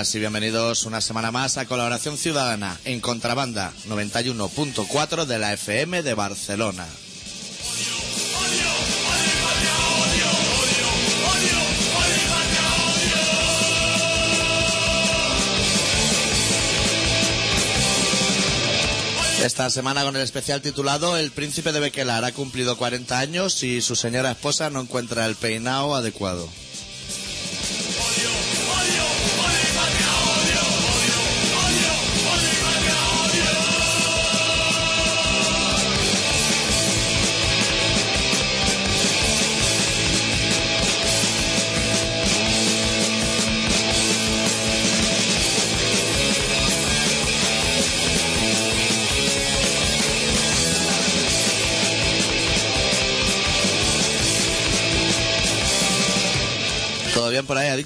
Y bienvenidos una semana más a Colaboración Ciudadana en Contrabanda 91.4 de la FM de Barcelona. Esta semana con el especial titulado El príncipe de Bequelar ha cumplido 40 años y su señora esposa no encuentra el peinado adecuado.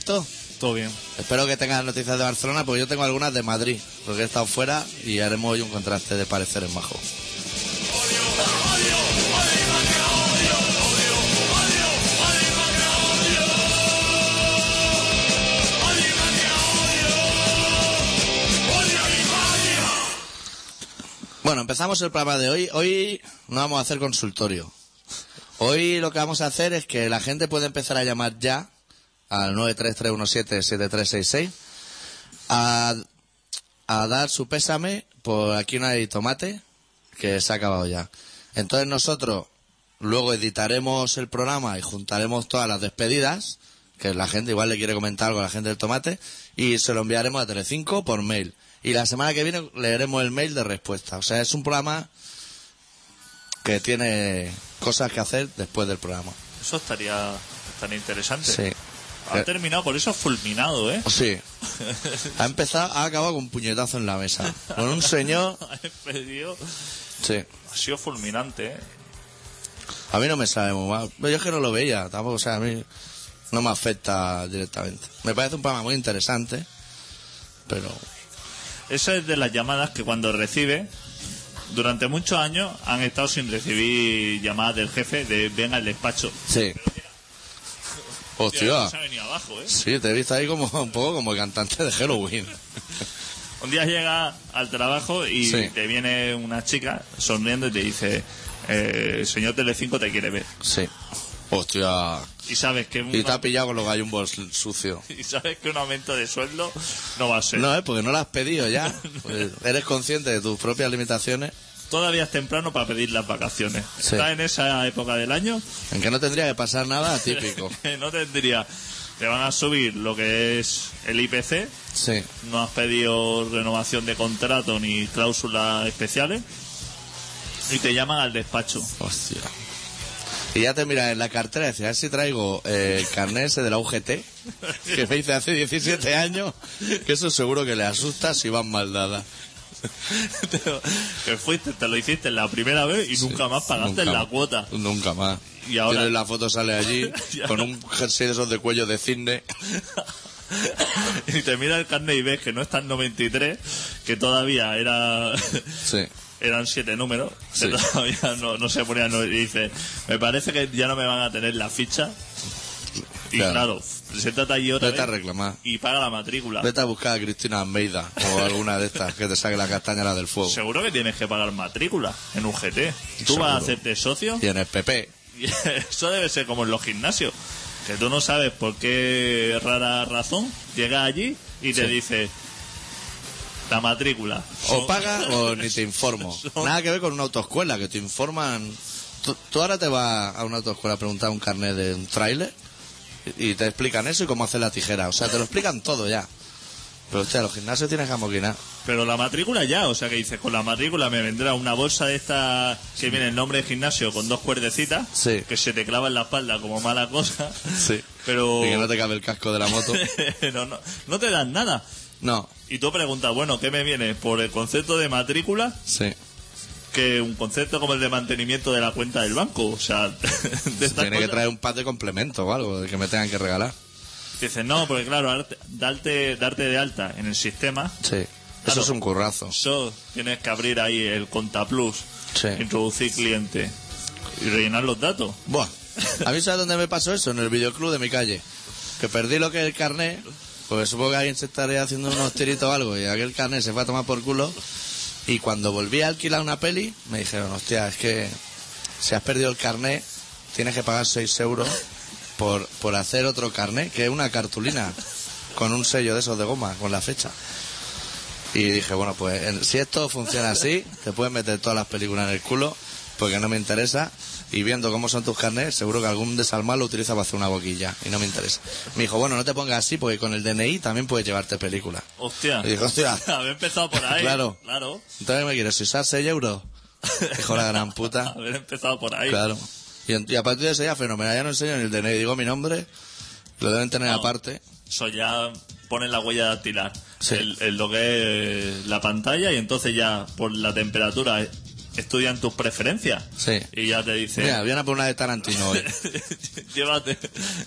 Todo bien. Espero que tengas noticias de Barcelona, porque yo tengo algunas de Madrid, porque he estado fuera y haremos hoy un contraste de pareceres majo. Bueno, empezamos el programa de hoy. Hoy no vamos a hacer consultorio. Hoy lo que vamos a hacer es que la gente puede empezar a llamar ya al 933177366 a, a dar su pésame por aquí no hay tomate que se ha acabado ya. Entonces nosotros luego editaremos el programa y juntaremos todas las despedidas que la gente igual le quiere comentar algo a la gente del tomate y se lo enviaremos a Telecinco por mail. Y la semana que viene leeremos el mail de respuesta. O sea, es un programa que tiene cosas que hacer después del programa. Eso estaría, estaría interesante. Sí. Ha Eh. terminado, por eso fulminado, ¿eh? Sí. Ha empezado, ha acabado con un puñetazo en la mesa. Con un señor. Ha despedido. Sí. Ha sido fulminante, ¿eh? A mí no me sabe muy mal. Yo es que no lo veía, tampoco, o sea, a mí no me afecta directamente. Me parece un programa muy interesante, pero Esa es de las llamadas que cuando recibe, durante muchos años han estado sin recibir llamadas del jefe de ven al despacho. sí. Hostia. Se ha venido abajo, ¿eh? Sí, te he visto ahí como un poco como el cantante de Halloween. Un día llega al trabajo y Sí. te viene una chica sonriendo y te dice, eh, el señor Telecinco te quiere ver. Sí. Hostia. Y sabes que un, Y te ha pillado con los gallumbos sucios. y sabes que un aumento de sueldo no va a ser. No, es porque no lo has pedido ya. Pues eres consciente de tus propias limitaciones. Todavía es temprano para pedir las vacaciones. Sí. Está en esa época del año En que no tendría que pasar nada típico. no tendría. Te van a subir lo que es el IPC. Sí. No has pedido renovación de contrato ni cláusulas especiales. Y te llaman al despacho. Hostia. Y ya te miras en la cartera y dices, a ver si traigo eh, el carnet ese de la UGT, que me hice hace 17 años, que eso seguro que le asusta si van mal dadas. te, te fuiste, te lo hiciste la primera vez y nunca más pagaste Nunca la más. cuota. Nunca más. Y ahora- Tienes la foto, sale allí, con un jersey de esos de cuello de cisne. y te mira el carnet y ves que no está en 93, que todavía era Sí. eran siete números, Sí. que todavía no, no se ponían. no- Y dice, me parece que ya no me van a tener la ficha. Y Claro. claro, preséntate allí otra Vete a reclamar. y paga la matrícula. Vete a buscar a Cristina Almeida o alguna de estas que te saque la castaña del fuego. Seguro que tienes que pagar matrícula en un GT. Tú Seguro. vas a hacerte socio Y en el PP. y eso debe ser como en los gimnasios. Que tú no sabes por qué rara razón llega allí y te Sí. dice la matrícula. O Son- paga o ni te informo. Son- Nada que ver con una autoescuela, que te informan. Tú, tú ahora te vas a una autoescuela a preguntar un carnet de un tráiler y te explican eso y cómo hacer la tijera. O sea, te lo explican todo ya. Pero, hostia, los gimnasios tienes que amoquinar. Pero la matrícula ya, o sea que dices, con la matrícula me vendrá una bolsa de esta que viene el nombre de gimnasio con dos cuerdecitas, Sí. que se te clava en la espalda como mala cosa, Sí. pero Y que no te cabe el casco de la moto. no, no, no te dan nada. No, Y tú preguntas, bueno, ¿qué me viene? ¿Por el concepto de matrícula? sí. Que un concepto como el de mantenimiento de la cuenta del banco. O sea, de Tiene que traer un par de complemento o algo que me tengan que regalar. Dices, no, porque claro, darte, darte, darte de alta en el sistema, Sí. Eso es un currazo. eso tienes que abrir ahí el ContaPlus, Sí. introducir cliente y rellenar los datos. Buah. A mí sabes dónde me pasó eso, en el videoclub de mi calle. Que perdí lo que es el carnet Pues supongo que alguien se estaría haciendo unos tiritos o algo y aquel carnet se fue a tomar por culo. Y cuando volví a alquilar una peli, me dijeron, hostia, es que si has perdido el carnet, tienes que pagar 6 euros por, por hacer otro carnet, que es una cartulina con un sello de esos de goma, con la fecha. Y dije, bueno, pues si esto funciona así, te puedes meter todas las películas en el culo, porque no me interesa. Y viendo cómo son tus carnets, seguro que algún desalmado lo utiliza para hacer una boquilla, y no me interesa. Me dijo, bueno, no te pongas así, porque con el DNI también puedes llevarte películas. Hostia. Y dijo, hostia. Haber empezado por ahí. Claro. Claro. Entonces me quieres usar 6 euros. Dijo la gran puta. Haber empezado por ahí. Claro. Y, y a partir de ese día, fenomenal. Ya no enseño ni el DNI. Digo mi nombre, lo deben tener No. aparte. Eso ya pone la huella dactilar. Sí. El, el lo que es la pantalla y entonces ya por la temperatura estudian tus preferencias. Sí. Y ya te dice. Mira, viene a por una de Tarantino hoy. llévate,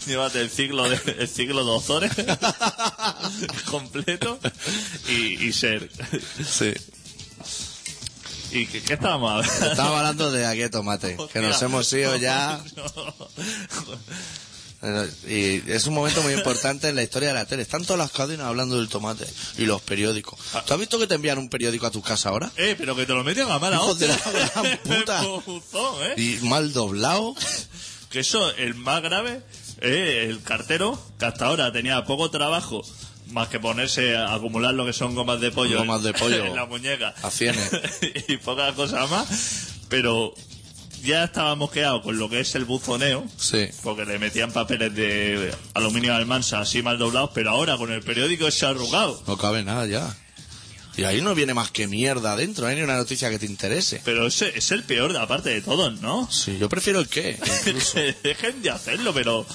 llévate el ciclo de el ciclo de Ozores completo y, y ser. Sí. ¿Y qué, qué estábamos hablando? Estamos hablando de aquí tomate, que nos hemos ido ya. Y es un momento muy importante en la historia de la tele. Están todas las cadenas hablando del tomate y los periódicos. ¿Tú has visto que te envían un periódico a tu casa ahora? Eh, pero que te lo meten a mala hostia. la gran puta. ¿eh? Y mal doblado. Que eso, el más grave, es el cartero, que hasta ahora tenía poco trabajo, más que ponerse a acumular lo que son gomas de pollo, Gomas de pollo. en la muñeca. A y poca cosa más. Pero ya estábamos quedados con lo que es el buzoneo, Sí. porque le metían papeles de aluminio almansa así mal doblados, pero ahora con el periódico ese arrugado. No cabe nada ya. Y ahí no viene más que mierda adentro, no hay ni una noticia que te interese. Pero ese es el peor de aparte de todos, ¿no? Sí, yo prefiero el qué. Dejen de hacerlo, pero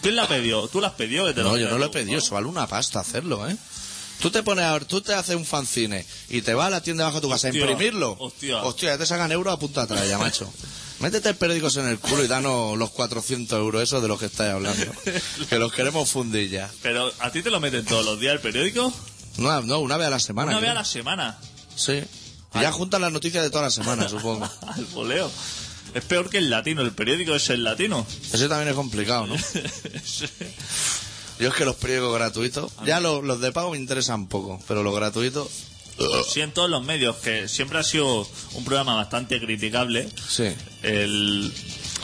¿quién la pidió? ¿Tú la has pedido? Que te No, lo yo no lo he pedido, eso vale una pasta hacerlo, ¿eh? Tú te pones a ver, tú te haces un fanzine y te vas a la tienda bajo tu casa a Hostia, imprimirlo. hostia. ya te sacan euros a punta atrás, ya, macho. Métete el periódico en el culo y danos los 400 euros esos de los que estáis hablando. que los queremos fundir ya. Pero a ti te lo meten todos los días el periódico, No, no, una vez a la semana. una vez a la semana, Sí. Y ya juntan las noticias de toda la semana, supongo. al voleo. Es peor que el latino, el periódico es el latino. Ese también es complicado, ¿no? Yo es que los periódicos gratuitos, ya los, los de pago me interesan poco, pero los gratuitos, Sí, en todos los medios, que siempre ha sido un programa bastante criticable. sí. El,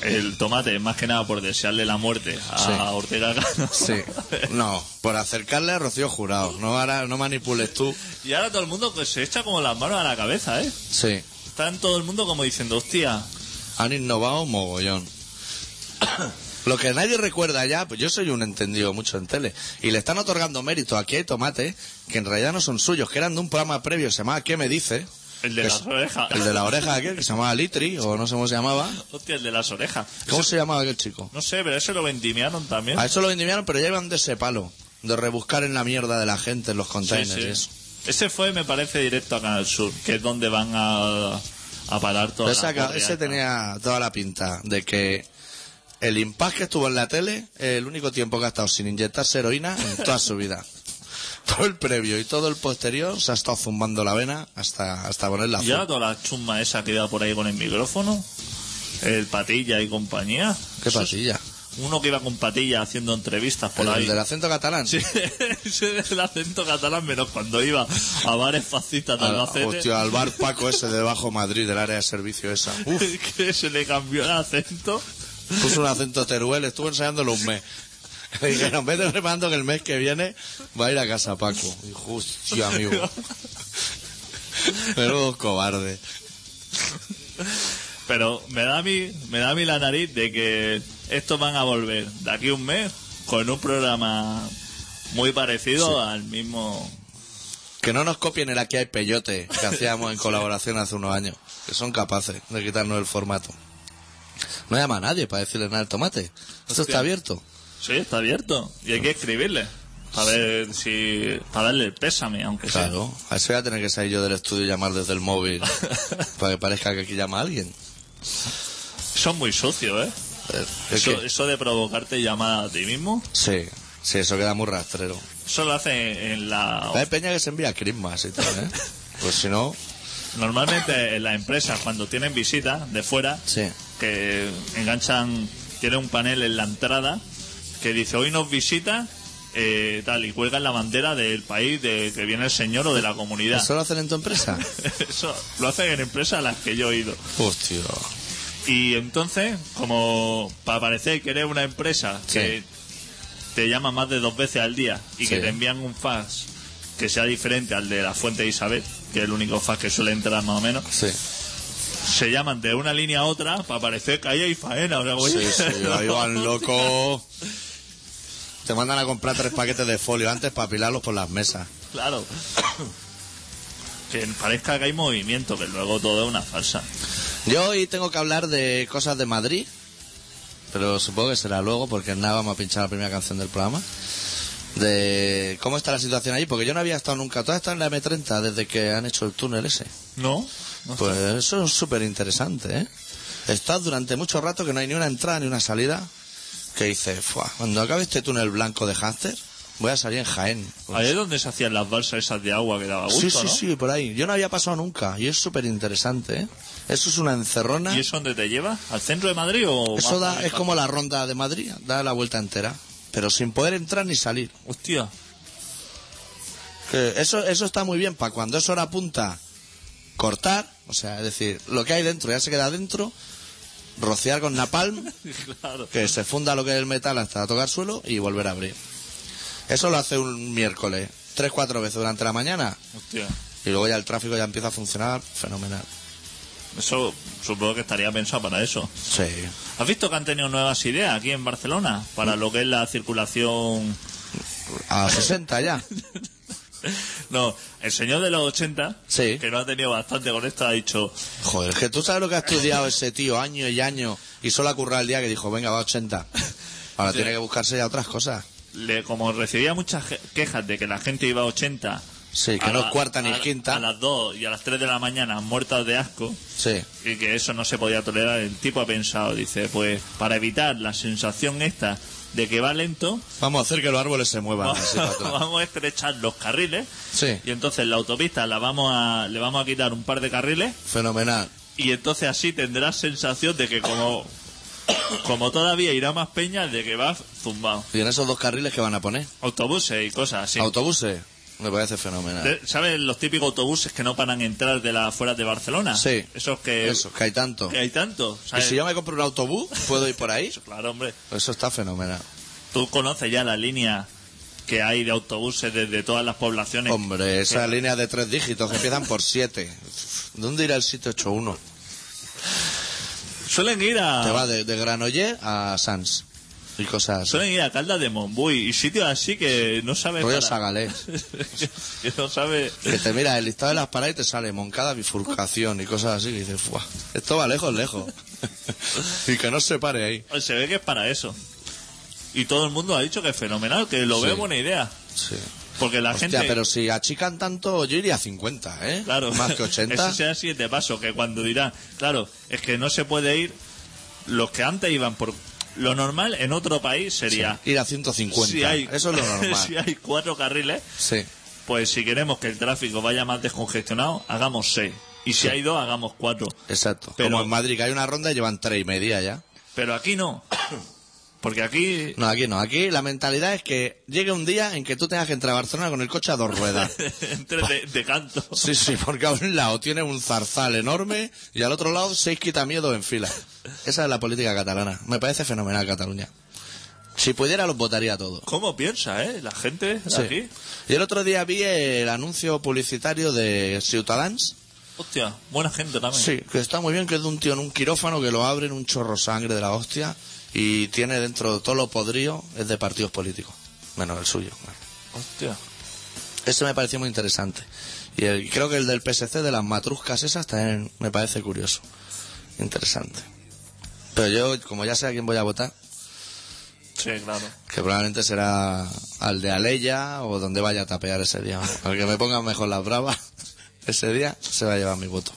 el tomate, más que nada por desearle la muerte a Sí. Ortega Cano. Sí. No, por acercarle a Rocío Jurado. No, ahora, no manipules tú. Y ahora todo el mundo pues, se echa como las manos a la cabeza, ¿eh? Sí. Está en todo el mundo como diciendo, hostia, Han innovado mogollón. Lo que nadie recuerda ya, pues yo soy un entendido mucho en tele, y le están otorgando mérito aquí hay tomate, que en realidad no son suyos, que eran de un programa previo, se llamaba ¿Qué me dice? el de las orejas. El de la oreja aquel, que se llamaba Litri, o no sé cómo se llamaba. Hostia, el de las orejas. ¿Cómo Ese- se llamaba aquel chico? No sé, pero eso lo vendimiaron también. A eso lo vendimiaron, pero ya iban de ese palo, de rebuscar en la mierda de la gente en los Sí, containers sí. y eso. Ese fue, me parece, directo a Canal Sur, que es donde van a, a parar todas Esa las ca- corridas. ese tenía toda la pinta de que el impact que estuvo en la tele el único tiempo que ha estado sin inyectarse heroína en toda su vida. Todo el previo y todo el posterior se ha estado zumbando la vena hasta, hasta ponerla Y ahora azul. toda la chumba esa que iba por ahí con el micrófono, el patilla y compañía. ¿Qué Eso es patilla? Uno que iba con patilla haciendo entrevistas por ¿El, ahí. el del acento catalán? Sí, ese es el acento catalán, menos cuando iba a bares fascistas de Albacete. hostia, al bar Paco ese de Bajo Madrid, del área de servicio esa. Uf, que se le cambió el acento. Puso un acento teruel, estuvo ensayándolo un mes. Le dijeron, vete preparando que el mes que viene va a ir a casa Paco. Dijo, hostia, amigo. Menudo cobarde. Pero me da a mí, me da a mí la nariz de que estos van a volver de aquí a un mes con un programa muy parecido al mismo. Que no nos copien el Aquí hay peyote que hacíamos en colaboración hace unos años. Que son capaces de quitarnos el formato. No llama a nadie para decirle nada al tomate. Esto está abierto. Sí, está abierto. Y hay que escribirle. Para ver si. Para darle el pésame, aunque sea. Claro. A eso voy a tener que salir yo del estudio y llamar desde el móvil. para que parezca que aquí llama alguien. Son muy sucios, ¿eh? Eh, es Eso, eso de provocarte llamada a ti mismo, Sí. Sí, eso queda muy rastrero. eso lo hace en la. Hay peña que se envía Christmas y tal, ¿eh? Pues si no, Normalmente en las empresas, cuando tienen visitas de fuera, sí. Que enganchan, tiene un panel en la entrada que dice hoy nos visita eh, tal, y cuelgan la bandera del país de que viene el señor o de la comunidad. ¿Eso lo hacen en tu empresa? Eso lo hacen en empresas a las que yo he ido. Hostia. Y entonces, como para parecer que eres una empresa que te llama más de dos veces al día y Sí. que te envían un fax que sea diferente al de la fuente de Isabel, que es el único fax que suele entrar más o menos, Sí. Se llaman de una línea a otra para parecer que ahí hay faena. O sea, Sí, sí, ahí van loco. Te mandan a comprar tres paquetes de folio antes para apilarlos por las mesas. claro. que parezca que hay movimiento, que luego todo es una farsa. Yo hoy tengo que hablar de cosas de Madrid, pero supongo que será luego porque nada vamos a pinchar la primera canción del programa. De cómo está la situación allí, porque yo no había estado nunca. Tú has estado en la M30 desde que han hecho el túnel ese. ¿No? No Pues eso es súper interesante, ¿eh? Estás durante mucho rato que no hay ni una entrada ni una salida. Que dices, "Fua, cuando acabe este túnel blanco de Hámster, voy a salir en Jaén. Pues- Ahí es donde se hacían las balsas esas de agua que daba gusto, sí, sí, ¿no? sí, por ahí. Yo no había pasado nunca y es súper interesante, ¿eh? Eso es una encerrona. ¿Y eso dónde te lleva? ¿Al centro de Madrid o...? Eso da, es como la ronda de Madrid, da la vuelta entera, pero sin poder entrar ni salir. Hostia. Que eso, eso está muy bien para cuando es hora punta cortar, o sea, es decir, lo que hay dentro ya se queda dentro, rociar con napalm, claro. que se funda lo que es el metal hasta tocar suelo y volver a abrir. Eso lo hace un miércoles, tres, cuatro veces durante la mañana Hostia. y luego ya el tráfico ya empieza a funcionar fenomenal. Eso supongo que estaría pensado para eso. Sí. ¿Has visto que han tenido nuevas ideas aquí en Barcelona para lo que es la circulación? A 60 ya. No, el señor de los 80, Sí. que no ha tenido bastante con esto, ha dicho, Joder, que tú sabes lo que ha estudiado ese tío año y año y solo ha currado el día que dijo, venga, va a 80. Ahora Sí. tiene que buscarse ya otras cosas. le, como recibía muchas quejas de que la gente iba a 80... Sí, que a no la- es cuarta ni a- quinta. A las 2 y a las 3 de la mañana muertas de asco Sí. y que eso no se podía tolerar, el tipo ha pensado, dice, pues para evitar la sensación esta de que va lento, Vamos a hacer que los árboles se muevan así para atrás. vamos a estrechar los carriles Sí, y entonces la autopista la vamos a, le vamos a quitar un par de carriles fenomenal. y entonces así tendrás sensación de que como como todavía irá más peña de que va zumbado Y en esos dos carriles que van a poner. autobuses y cosas así Autobuses. Me parece fenomenal. ¿Sabes los típicos autobuses que no paran a entrar de las afueras de Barcelona? Sí. Esos que, Eso, que hay tanto. que hay tanto. Y si yo me compro un autobús, ¿puedo ir por ahí? Claro, hombre. Eso está fenomenal. Tú conoces ya la línea que hay de autobuses desde todas las poblaciones. Hombre, esas líneas de tres dígitos que empiezan por siete. ¿Dónde irá el 781? Suelen ir a Te va de, de Granollers a Sans. Y cosas así. suelen ir a Caldas de Montbui y sitios así que no sabes Rollo para- Sagalés. que no sabe Que te mira el listado de las paradas y te sale Moncada bifurcación y cosas así. Que dices, "Fuah, esto va lejos, lejos. y que no se pare ahí. se ve que es para eso. Y todo el mundo ha dicho que es fenomenal, que lo Sí. ve buena idea. Sí. Porque la Hostia, gente pero si achican tanto, yo iría a 50, ¿eh? Claro, Más que 80. Ese sea el siguiente paso, que cuando dirán, claro, es que no se puede ir, los que antes iban por... Lo normal en otro país sería... Ir a 150. Si hay, Eso es lo normal. si hay cuatro carriles, Sí. pues si queremos que el tráfico vaya más descongestionado, hagamos seis. Y si Sí. hay dos, hagamos cuatro. Exacto. Pero- Como en Madrid, que hay una ronda y llevan tres y media ya. Pero aquí no. Porque aquí... No, aquí no. Aquí la mentalidad es que llegue un día en que tú tengas que entrar a Barcelona con el coche a dos ruedas. entre de, de canto. Sí, sí, porque a un lado tiene un zarzal enorme y al otro lado seis quitamientos en fila. Esa es la política catalana. Me parece fenomenal Cataluña. Si pudiera los votaría todos. ¿Cómo piensa, eh? La gente de Sí. aquí. Y el otro día vi el anuncio publicitario de Ciutadans. Hostia, buena gente también. Sí, que está muy bien, que es de un tío en un quirófano que lo abren un chorro sangre de la hostia y tiene dentro todo lo podrido, es de partidos políticos, menos el suyo. Hostia. Eso me pareció muy interesante. Y el- creo que el del PSC de las matruscas esas también me parece curioso. Interesante. Pero yo, como ya sé a quién voy a votar, Sí, claro. que probablemente será al de Aleya o donde vaya a tapear ese día. Al que me ponga mejor las bravas ese día, se va a llevar mi voto.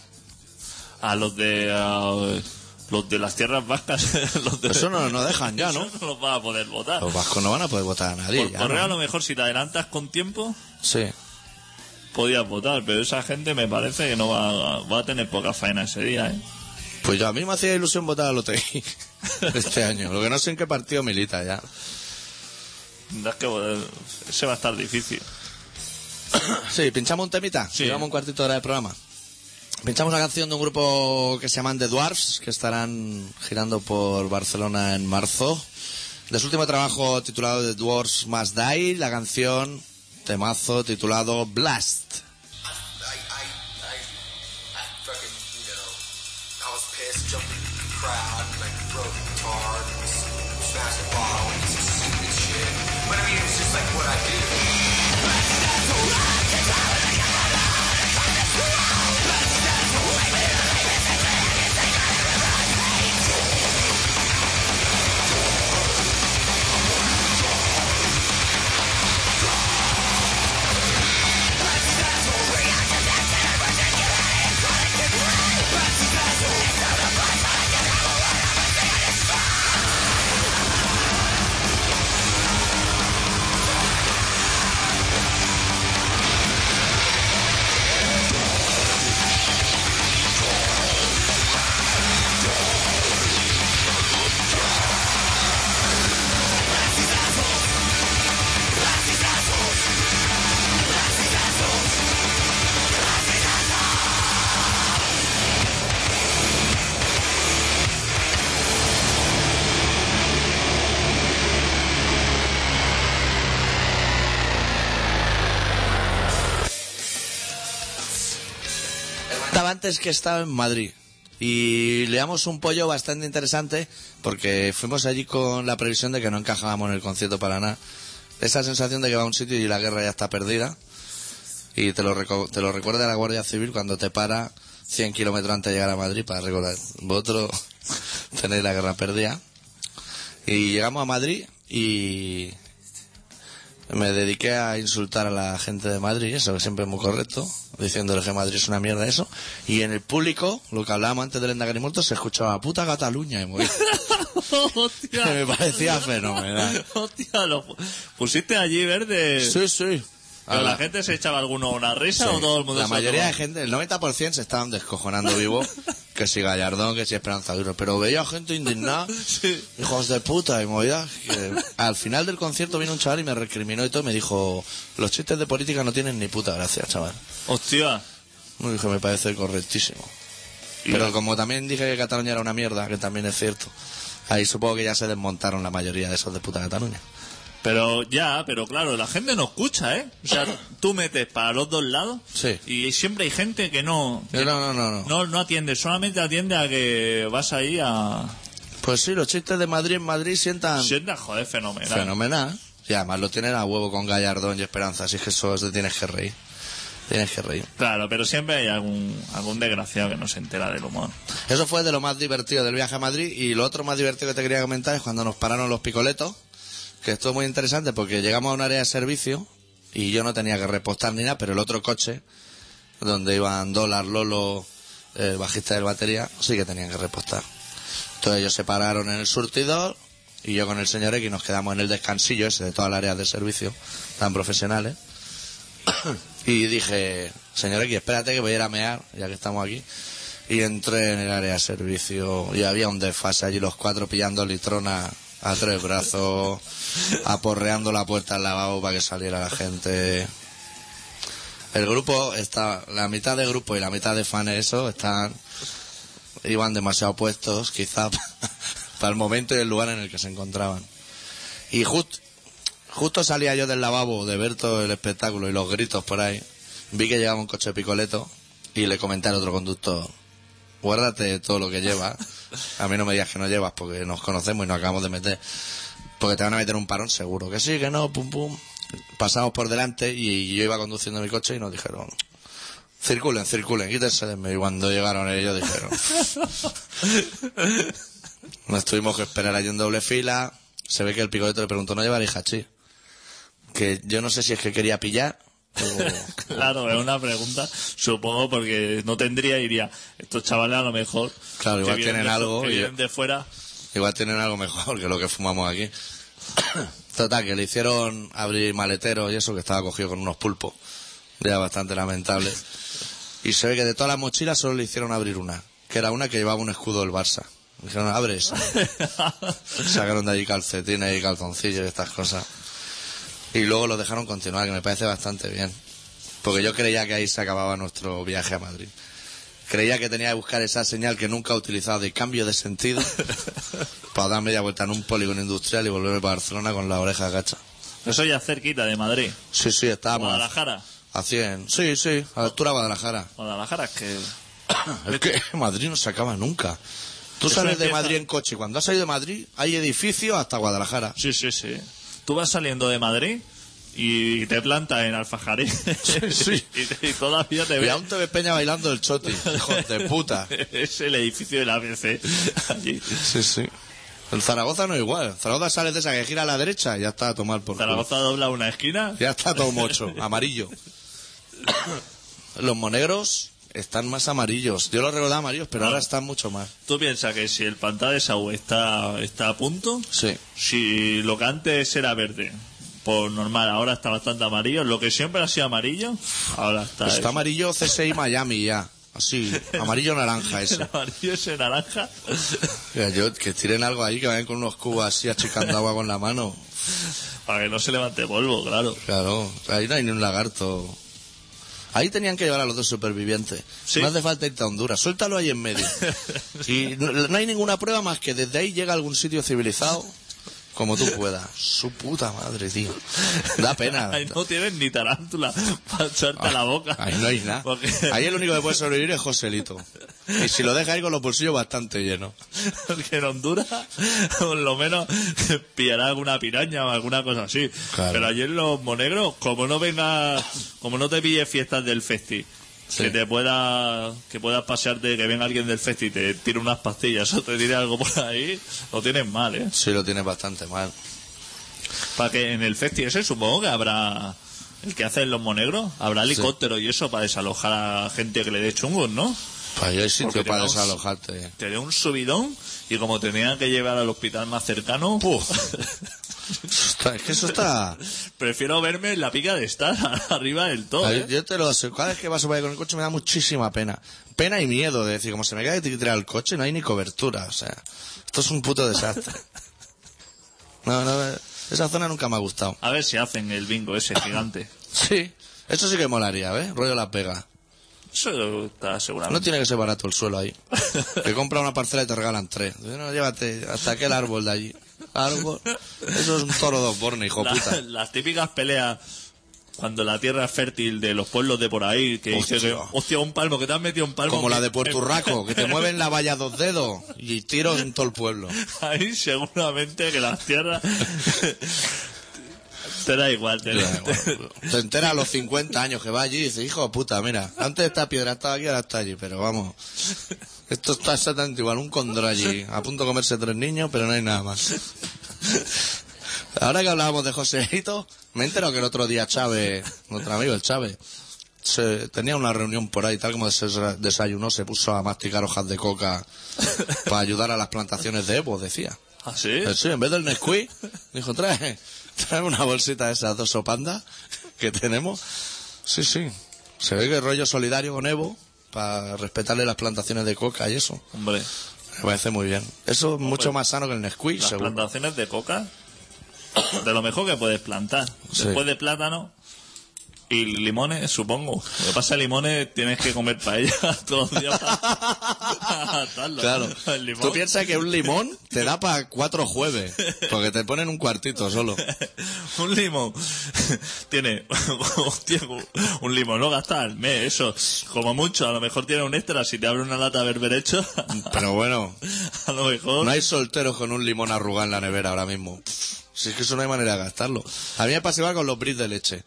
A los de los de las tierras vascas, los de, Eso no no dejan ya, ¿no? Eso no los vas a poder votar. Los vascos no van a poder votar a nadie. Por ya, correo ¿no? a lo mejor si te adelantas con tiempo Sí. podías votar, pero esa gente me parece que no va, va a tener poca faena ese día, ¿eh? Pues yo a mí me hacía ilusión votar a Lotegui este año. Lo que no sé en qué partido milita ya. Es que ese va a estar difícil. Sí, pinchamos un temita. Sí. Llevamos un cuartito de hora de programa. Pinchamos una canción de un grupo que se llaman The Dwarfs, que estarán girando por Barcelona en marzo. De su último trabajo titulado The Dwarfs Must Die, la canción temazo titulado Blast. Antes que estaba en Madrid. Y le damos un pollo bastante interesante porque fuimos allí con la previsión de que no encajábamos en el concierto para nada. Esa sensación de que va a un sitio y la guerra ya está perdida. Y te lo, te lo recuerda la Guardia Civil cuando te para 100 kilómetros antes de llegar a Madrid para recordar. Vosotros tenéis la guerra perdida. Y llegamos a Madrid y me dediqué a insultar a la gente de Madrid, eso que siempre es muy correcto, diciéndole que Madrid es una mierda eso. Y en el público, lo que hablábamos antes del Endacari Muerto, se escuchaba puta Cataluña y muy- Hostia. me parecía fenomenal. Hostia, lo pu- pusiste allí verde. Sí, sí. Pero la la- gente se echaba alguno una risa sí. o todo el mundo La mayoría de gente, el 90% se estaban descojonando vivo, que si Gallardón, que si Esperanza Aguirre, pero veía gente indignada, Sí. hijos de puta y movidas. que al final del concierto vino un chaval y me recriminó y todo, y me dijo, los chistes de política no tienen ni puta gracia, chaval. Hostia. No, dije, me parece correctísimo. Pero como también dije que Cataluña era una mierda, que también es cierto, ahí supongo que ya se desmontaron la mayoría de esos de puta Cataluña. Pero ya, pero claro, la gente no escucha, ¿eh? O sea, tú metes para los dos lados Sí. y siempre hay gente que no, No, no, no, no. no, no atiende, solamente atiende a que vas ahí a... Pues sí, los chistes de Madrid en Madrid sientan Sienta, joder, fenomenal. fenomenal. Y además lo tienen a huevo con Gallardón y Esperanza, así que eso te tienes que reír. Tienes que reír. Claro, pero siempre hay algún, algún desgraciado que no se entera del humor. Eso fue de lo más divertido del viaje a Madrid y lo otro más divertido que te quería comentar es cuando nos pararon los picoletos, que estuvo muy interesante porque llegamos a un área de servicio y yo no tenía que repostar ni nada, pero el otro coche, donde iban Dólar, Lolo, el bajista del batería, sí que tenían que repostar. Entonces ellos se pararon en el surtidor y yo con el señor X nos quedamos en el descansillo ese de todas las áreas de servicio, tan profesionales. y dije, señor X, espérate que voy a ir a mear, ya que estamos aquí. Y entré en el área de servicio y había un desfase allí, los cuatro pillando litrona a tres brazos, aporreando la puerta al lavabo para que saliera la gente. El grupo está, la mitad de grupo y la mitad de fans, eso, están, iban demasiado puestos, quizá para el momento y el lugar en el que se encontraban. Y just- justo salía yo del lavabo de ver todo el espectáculo y los gritos por ahí. Vi que llegaba un coche picoleto y le comenté al otro conductor, guárdate todo lo que llevas. A mí no me digas que no llevas porque nos conocemos y nos acabamos de meter. Porque te van a meter un parón seguro. Que sí, que no, pum pum. Pasamos por delante y yo iba conduciendo mi coche y nos dijeron, circulen, circulen, quítense de mí. Y cuando llegaron ellos dijeron, nos tuvimos que esperar allí en doble fila. Se ve que el picoleto le preguntó, ¿no llevaréis hachís? Que yo no sé si es que quería pillar o... Claro, es una pregunta, supongo, porque no tendría, iría, estos chavales a lo mejor... Claro, igual tienen de algo Que y- vienen de fuera... Igual tienen algo mejor que lo que fumamos aquí. Total, que le hicieron abrir maletero y eso, que estaba cogido con unos pulpos. Ya bastante lamentable. Y se ve que de todas las mochilas solo le hicieron abrir una. Que era una que llevaba un escudo del Barça. Dijeron, abre esa. Sacaron de allí calcetines y calzoncillos y estas cosas. Y luego lo dejaron continuar, que me parece bastante bien. Porque yo creía que ahí se acababa nuestro viaje a Madrid. Creía que tenía que buscar esa señal que nunca he utilizado de cambio de sentido para dar media vuelta en un polígono industrial y volverme para Barcelona con la oreja gacha. Eso ya cerquita de Madrid. Sí, sí, estábamos Guadalajara. a 100. Sí, sí, a la altura de Guadalajara. Guadalajara, es que... Es que Madrid no se acaba nunca. Tú Eso sales de Madrid en coche cuando has salido de Madrid hay edificios hasta Guadalajara. Sí, sí, sí. Tú vas saliendo de Madrid y te plantas en Alfajarí. sí. y, te- y todavía te Y ves... aún te ves Peña bailando el choti, hijo de puta. es el edificio del ABC. Allí. Sí, sí. El Zaragoza no es igual. Zaragoza sales de esa que gira a la derecha y ya está a tomar por culo. Zaragoza dobla una esquina. Ya está todo mocho, amarillo. Los monegros están más amarillos. Yo los recordaba amarillos, pero ahora están mucho más. Tú piensas que si el pantalla de Sau está, está a punto, Sí. si lo que antes era verde, por normal, ahora está bastante amarillo, lo que siempre ha sido amarillo, ahora está... Está eso. amarillo CSI Miami ya. Así, amarillo naranja El ese. amarillo ese naranja. Mira, yo- que tiren algo ahí, que vayan con unos cubos así achicando agua con la mano. Para que no se levante polvo, claro. Claro, ahí no hay ni un lagarto. Ahí tenían que llevar a los dos supervivientes. Sí. No hace falta irte a Honduras, suéltalo ahí en medio. Y no, no hay ninguna prueba más que desde ahí llega a algún sitio civilizado como tú puedas. Su puta madre, tío. Da pena. Ahí no tienes ni tarántula para echarte a la boca. Ahí no hay nada. Porque, Ahí el único que puede sobrevivir es Joselito. Y si lo deja ahí con los bolsillos bastante llenos. porque en Honduras, por lo menos, pillará alguna piraña o alguna cosa así. Claro. Pero allí en los monegros, como no venga, como no te pille fiestas del festi, Sí. que te pueda, que puedas pasearte, que venga alguien del festi y te tire unas pastillas o te tire algo por ahí, lo tienes mal, ¿eh? Sí, lo tienes bastante mal. Para que en el festi ese supongo que habrá, el que hace en los monegros, habrá helicóptero y eso para desalojar a gente que le dé chungos, ¿no? Pues hay sitio para desalojarte. te dé un subidón y como tenían que llevar al hospital más cercano, Está- Es que eso está... prefiero verme en la pica de estar arriba del todo. ¿eh? Yo te lo aseguro, cada vez que paso por ahí con el coche me da muchísima pena. Pena y miedo de decir, como se me cae tirar el coche, no hay ni cobertura. O sea, esto es un puto desastre. No, no, esa zona nunca me ha gustado. A ver si hacen el bingo ese gigante. Sí, eso sí que molaría, ¿ves? Rollo Las Vegas. Eso está No seguramente. tiene que ser barato el suelo ahí. Que compra una parcela y te regalan tres. No, llévate hasta aquel árbol de allí. Árbol. Eso es un toro de Osborne, hijo La- puta. las típicas peleas cuando la tierra es fértil de los pueblos de por ahí, que dice Hostia. que, hostia, un palmo, que te has metido un palmo. Como que- la de Puerto Urraco, que te mueven la valla dos dedos y tiro en todo el pueblo. Ahí seguramente que las tierras... te da igual, te, Ya, bueno, Te enteras a los 50 años que va allí y dices, hijo de puta, mira, antes esta piedra estaba aquí, ahora está allí, pero vamos. Esto está exactamente igual, un condor allí, a punto de comerse tres niños, pero no hay nada más. Ahora que hablábamos de Joséito, me he enterado que el otro día Chávez, nuestro amigo el Chávez, se, tenía una reunión por ahí, tal como se desayunó, se puso a masticar hojas de coca para ayudar a las plantaciones de Evo, decía. ¿Ah, sí? Eh, Sí, en vez del Nesquik, dijo, trae, trae una bolsita de esas dos sopandas que tenemos. Sí, sí. Se ve que es rollo solidario con Evo para respetarle las plantaciones de coca y eso. Hombre, Me parece muy bien. Eso es mucho más sano que el Nesquik, las seguro. plantaciones de coca, de lo mejor que puedes plantar. Sí. Después de plátano y limones, supongo. Lo que pasa es limones tienes que comer paella todos los días para. Claro. Tú piensas que un limón te da para cuatro jueves, porque te ponen un cuartito solo. un limón tiene un limón no gasta al mes, eso. Como mucho, a lo mejor tiene un extra si te abre una lata de berberecho. Pero bueno, a lo mejor. no hay solteros con un limón arrugado en la nevera ahora mismo. Si es que eso no hay manera de gastarlo. A mí me pasa igual con los bris de leche.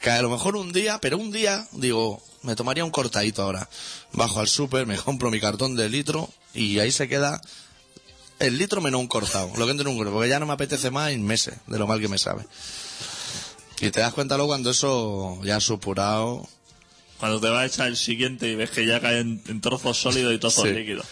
Que a lo mejor un día, pero un día, digo, me tomaría un cortadito ahora. Bajo al súper, me compro mi cartón de litro y ahí se queda el litro menos un cortado. Lo que entra en un grupo, porque ya no me apetece más en meses de lo mal que me sabe. Y te das cuenta luego cuando eso ya ha supurado. Cuando te vas a echar el siguiente y ves que ya caen en trozos sólidos y trozos Sí. líquidos.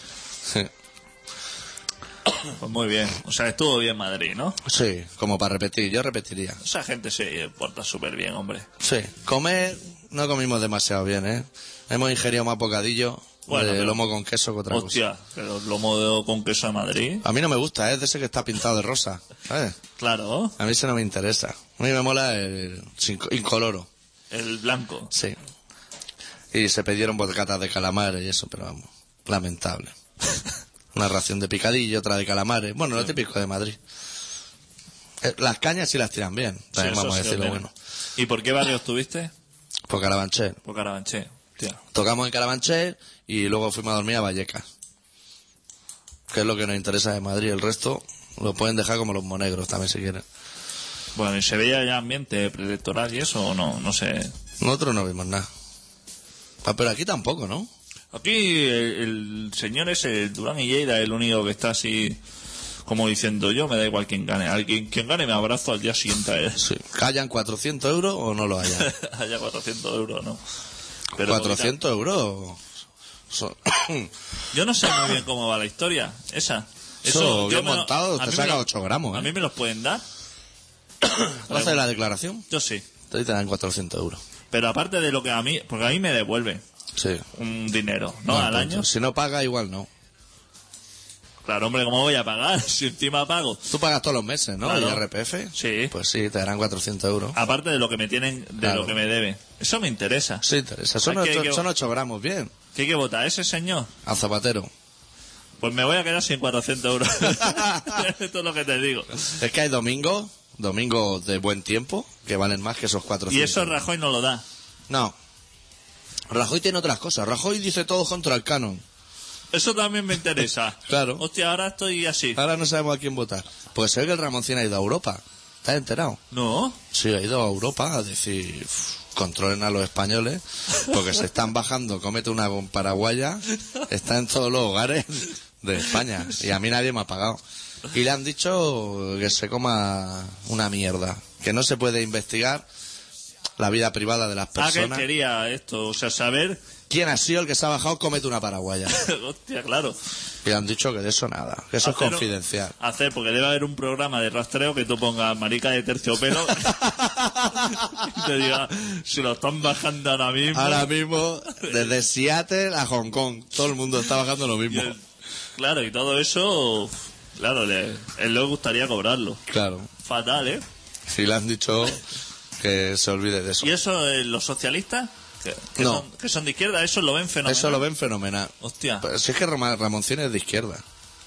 Pues muy bien. O sea, estuvo bien Madrid, ¿no? Sí, como para repetir, yo repetiría. Esa gente se porta súper bien, hombre. Sí, comer no comimos demasiado bien, ¿eh? Hemos ingerido más bocadillo Bueno, de pero- lomo con queso que otra cosa. Hostia, pero el lomo de- con queso de Madrid. A mí no me gusta, ¿eh? es de ese que está pintado de rosa, ¿sabes? Claro. A mí ese no me interesa. A mí me mola el sin- incoloro, El blanco. sí. Y se pidieron bocatas de calamares y eso, pero vamos, lamentable. Una ración de picadillo, otra de calamares. Bueno, lo típico de Madrid. Eh, Las cañas sí las tiran bien, también Sí, vamos a sí, decir lo hombre. bueno. ¿Y por qué barrio estuviste? Por Carabanchel. Por Carabanchel. Tía. Tocamos en Carabanchel y luego fuimos a dormir a Vallecas. Que es lo que nos interesa de Madrid. El resto lo pueden dejar como los monegros también si quieren. Bueno, ¿y se veía ya ambiente preelectoral y eso o no? No sé. Nosotros no vimos nada. Ah, pero aquí tampoco, ¿no? Aquí el, el señor ese, el Durán y Lleida, el único que está así como diciendo yo me da igual quien gane. Alguien quien gane me abrazo al día siguiente. Sí. ¿Callan 400 euros o no lo hayan? Haya 400 euros, ¿no? Pero 400 euros. son- Yo no sé muy bien cómo va la historia, esa. Eso, yo bien lo- montado, a te saca lo- 8 gramos, ¿eh? A mí me los pueden dar, ¿Vas a hacer la declaración? yo sí. Te dan 400 euros. Pero aparte de lo que a mí, porque a mí me devuelve Sí. un dinero, ¿no? Al año. Si no paga, igual no. Claro, hombre, ¿cómo voy a pagar si encima pago? Tú pagas todos los meses, ¿no? Claro. ¿Y RPF? Sí. Pues sí, te darán 400 euros. Aparte de lo que me tienen, de Claro. lo que me debe. Eso me interesa. Sí, interesa. Son, Hay que- 8, que- son 8 gramos, bien. ¿Qué hay que votar? ¿Ese señor? Al zapatero. Pues me voy a quedar sin 400 euros. Esto es lo que te digo. Es que hay domingos, domingos de buen tiempo, que valen más que esos 400. Y eso Rajoy no lo da. No. Rajoy tiene otras cosas. Rajoy dice todo contra el canon. Eso también me interesa. Claro. Hostia, ahora estoy así. Ahora no sabemos a quién votar. Pues se ve que el Ramoncín ha ido a Europa. ¿Estás enterado? No. Sí, ha ido a Europa a decir, "Uf, controlen a los españoles, porque se están bajando, cómete una paraguaya, está en todos los hogares de España, y a mí nadie me ha pagado. Y le han dicho que se coma una mierda, que no se puede investigar la vida privada de las Ah, que personas. quería esto. O sea, saber. ¿Quién ha sido el que se ha bajado? Cómete una paraguaya. Hostia, claro. Y le han dicho que de eso nada, que eso es confidencial. Hacer, porque debe haber un programa de rastreo que tú pongas marica de terciopelo y te diga si lo están bajando ahora mismo. Ahora mismo, desde Seattle a Hong Kong, todo el mundo está bajando lo Y mismo. el- claro, y todo eso, claro, le, él le gustaría cobrarlo. Claro. Fatal, ¿eh? Si le han dicho que se olvide de eso. ¿Y eso, eh, los socialistas? Que, que No. son, que son de izquierda, eso lo ven fenomenal. Eso lo ven fenomenal. Hostia, Pero si es que Roma- Ramoncín es de izquierda.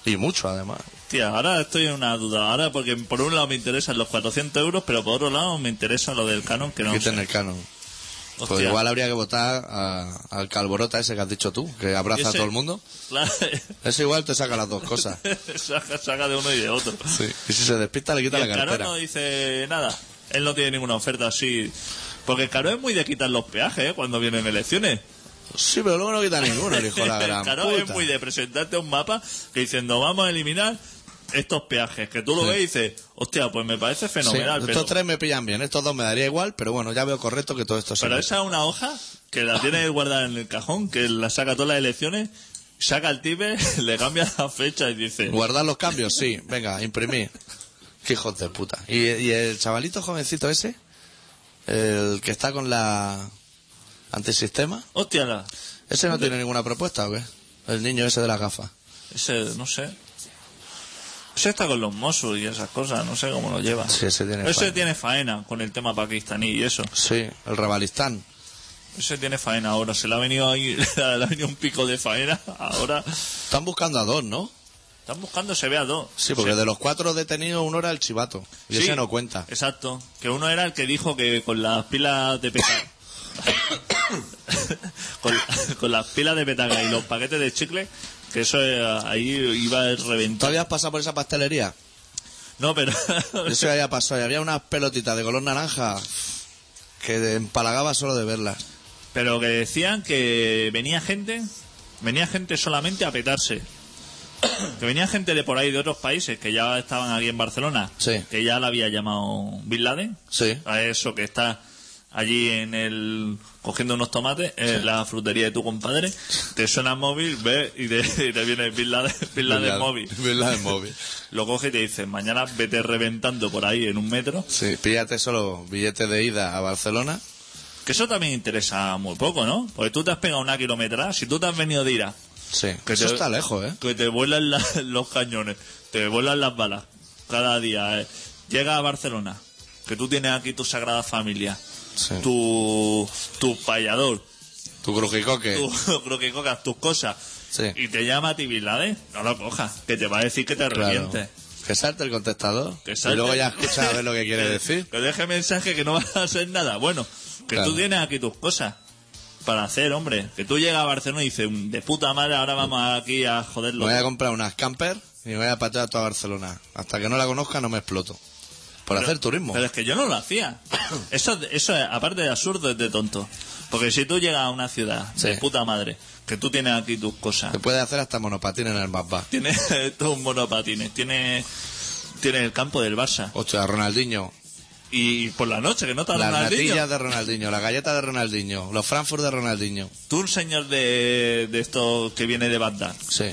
Y mucho, además. hostia, ahora estoy en una duda. Ahora, porque por un lado me interesan los 400 euros, pero por otro lado me interesa lo del canon, que no Quiten el canon. Pues igual habría que votar a- al calborota ese que has dicho tú, que abraza a todo el mundo. Claro, Ese igual te saca las dos cosas. saca, saca de uno y de otro. Sí. Y si se despista, le Y quita la el cartera. no dice nada. Él no tiene ninguna oferta así. Porque el Caro es muy de quitar los peajes ¿eh? cuando vienen elecciones. Sí, pero luego no quita ninguno, de la el gran Caro es puta. muy de presentarte un mapa que diciendo vamos a eliminar estos peajes. Que tú lo Sí. ves y dices, hostia, pues me parece Sí, fenomenal. estos pero, tres me pillan bien, estos dos me daría igual, pero bueno, ya veo correcto que todo esto se pero esa es una hoja que la tiene guardada en el cajón, que la saca todas las elecciones, saca el tipe, le cambia la fecha y dice, ¿Guardar los cambios? Sí. Venga, imprimir. Qué hijos de puta. ¿Y, y el chavalito jovencito ese? El que está con la antisistema. hostia, la- ¿Ese no tiene ninguna propuesta o qué? El niño ese de las gafas. ese, no sé. Ese está con los Mossos y esas cosas, no sé cómo lo lleva. Sí, ese tiene Ese faena. tiene faena con el tema pakistaní y eso. Sí, el Rabalistán. Ese tiene faena ahora. Se le ha venido ahí, le ha venido un pico de faena. Ahora Están buscando a dos, ¿no? Están buscando se ve a dos. Sí, porque de los cuatro detenidos uno era el chivato. Y Sí, ese no cuenta. Exacto. Que uno era el que dijo que con las pilas de con, con las pilas de petaca y los paquetes de chicle, que eso eh, ahí iba a reventar. ¿Todavía has pasado por esa pastelería? No, pero. Eso ya había pasado. Y había unas pelotitas de color naranja que empalagaba solo de verlas. pero que decían que venía gente. Venía gente solamente a petarse. Que venía gente de por ahí, de otros países, que ya estaban aquí en Barcelona. Sí. Que ya la había llamado Bin Laden. Sí. a eso que está allí en el cogiendo unos tomates en la frutería de tu compadre te suena el móvil ves y te, y te viene Bin Laden, Bin Laden móvil Bin Laden móvil. lo coge y te dice mañana vete reventando por ahí en un metro Sí, píllate solo billete de ida a Barcelona. que eso también interesa muy poco ¿no? porque tú te has pegado una kilometrada si tú te has venido de Ira Sí, Que eso te- está lejos, ¿eh? que te vuelan la- los cañones te vuelan las balas cada día eh. llega a Barcelona que tú tienes aquí tu sagrada familia, Sí. tu, tu payador, Tu crujicoque. tu tus cosas, Sí. y te llama a ti Bin Laden, no lo cojas, que te va a decir que te Claro. Que salte el contestador. Que Y luego ya escucha a ver lo que quiere decir. Que deje mensaje que no va a hacer nada. Bueno, que Claro. tú tienes aquí tus cosas para hacer, hombre. Que tú llegas a Barcelona y dices, de puta madre, ahora vamos aquí a joderlo. voy a comprar unas camper y me voy a patear a toda Barcelona. Hasta que no la conozca no me exploto. Por hacer turismo. Pero es que yo no lo hacía. Eso, eso es, aparte de absurdo, es de tonto. Porque si tú llegas a una ciudad de puta madre, que tú tienes aquí tus cosas, Se puede hacer hasta monopatín en el Mazda. tienes tus monopatines, tienes, tienes el campo del Barça, Hostia, Ronaldinho. Y por la noche, que no te Las Ronaldinho, natillas de Ronaldinho, la galleta de Ronaldinho, los Frankfurt de Ronaldinho. tú un señor de, de esto que viene de Bagdad, Sí.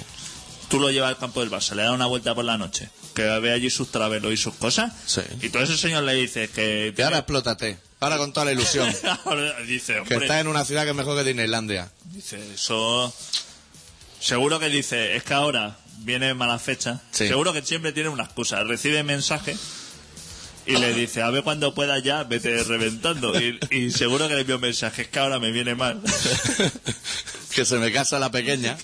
tú lo llevas al campo del Barça, le das una vuelta por la noche, que ve allí sus travelos y sus cosas, Sí. y todo ese señor le dice que... Y ahora explótate. Ahora con toda la ilusión. Ahora dice, que hombre, estás en una ciudad que es mejor que Disneylandia. dice, eso... Seguro que dice, es que ahora viene mala fecha, Sí. seguro que siempre tiene una excusa, recibe mensaje y le dice, a ver cuando pueda ya, vete reventando. Y, y seguro que le envió un mensaje, es que ahora me viene mal. que se me casa la pequeña.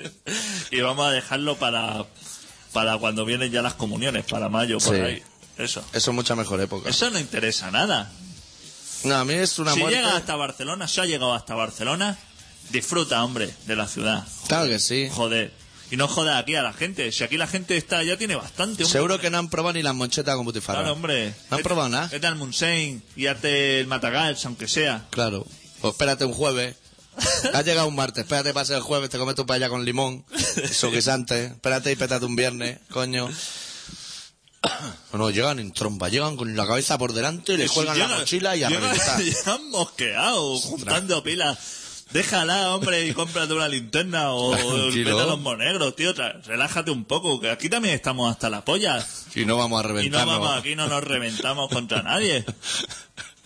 y vamos a dejarlo para, para cuando vienen ya las comuniones, para mayo, por Sí. ahí. Eso. Eso es mucha mejor época. Eso no interesa nada. No, a mí es una si muerte. llega hasta Barcelona, si ha llegado hasta Barcelona, disfruta, hombre, de la ciudad. Claro que sí. Joder. Y no joda aquí a la gente. Si aquí la gente está, ya tiene bastante. hombre. Seguro que no han probado ni las monchetas con butifarra. Claro, hombre. No han probado nada. Vete al Munsein y hazte el Matagals, aunque sea. Claro. Pues espérate un jueves. Has llegado un martes, espérate para ser el jueves, te comes tu paella con limón, su guisante, espérate y pétate un viernes, coño. No, llegan en tromba, llegan con la cabeza por delante y le Si cuelgan la mochila y a llega- reventar. Llegan mosqueados, juntando pilas. Déjala, hombre, y cómprate una linterna o Tranquilo. vete a los monegros, tío. Relájate un poco, que aquí también estamos hasta la polla. Y no vamos a Y no reventarnos. vamos aquí, no nos reventamos contra nadie.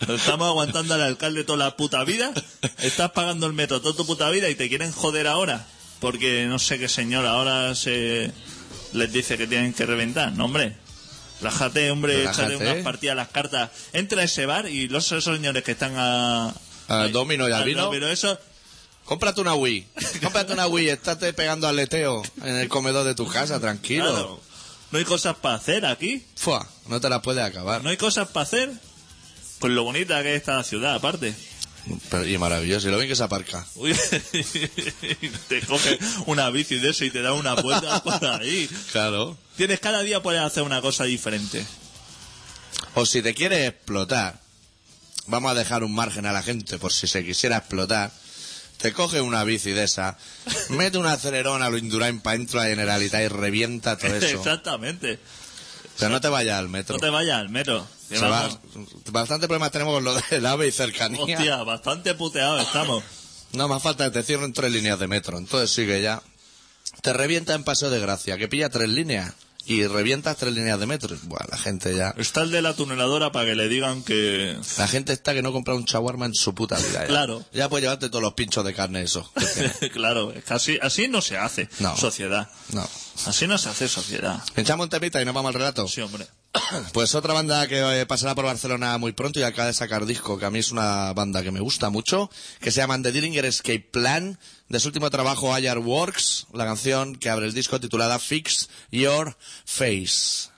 Estamos aguantando al alcalde toda la puta vida. Estás pagando el metro toda tu puta vida y te quieren joder ahora. Porque no sé qué señor ahora se les dice que tienen que reventar. No, hombre. Relájate, hombre, Relájate. échale unas partidas a las cartas. Entra a ese bar y los esos señores que están a... Al domino y al vino. Pero eso... Cómprate una Wii. Cómprate una Wii, estate pegando aleteo en el comedor de tu casa, tranquilo. Claro, no hay cosas para hacer aquí. Fua, no te la puedes acabar. No hay cosas para hacer. Pues lo bonita que es esta ciudad, aparte. Pero- y maravilloso, y lo bien que se aparca. Uy, te coge una bici de eso y te da una vuelta por ahí. Claro. Tienes cada día puedes hacer una cosa diferente. O si te quieres explotar, vamos a dejar un margen a la gente por si se quisiera explotar. Te coge una bici de esa, mete un acelerón a lo Indurain para dentro de la Generalitat y revienta todo eso. Exactamente. Pero no te vayas al metro. No te vayas al metro. Se va- Bastante problemas tenemos con lo del AVE y cercanía. Hostia, bastante puteados estamos. No más falta que te cierren tres líneas de metro. Entonces sigue ya. Te revienta en Paseo de Gracia, que pilla tres líneas. Y revientas tres líneas de metro. Buah, la gente ya. Está el de la tuneladora para que le digan que... La gente está que no compra un shawarma en su puta vida. ya. Claro. Ya puedes llevarte todos los pinchos de carne eso. claro, es que así, así no se hace No. sociedad. No. Así no se hace sociedad. Echamos un temita y nos vamos al relato. Sí, hombre. Pues otra banda que eh, pasará por Barcelona muy pronto y acaba de sacar disco, que a mí es una banda que me gusta mucho, que se llaman The Dillinger Escape Plan, de su último trabajo Ayar Works, la canción que abre el disco titulada Fix Your Face.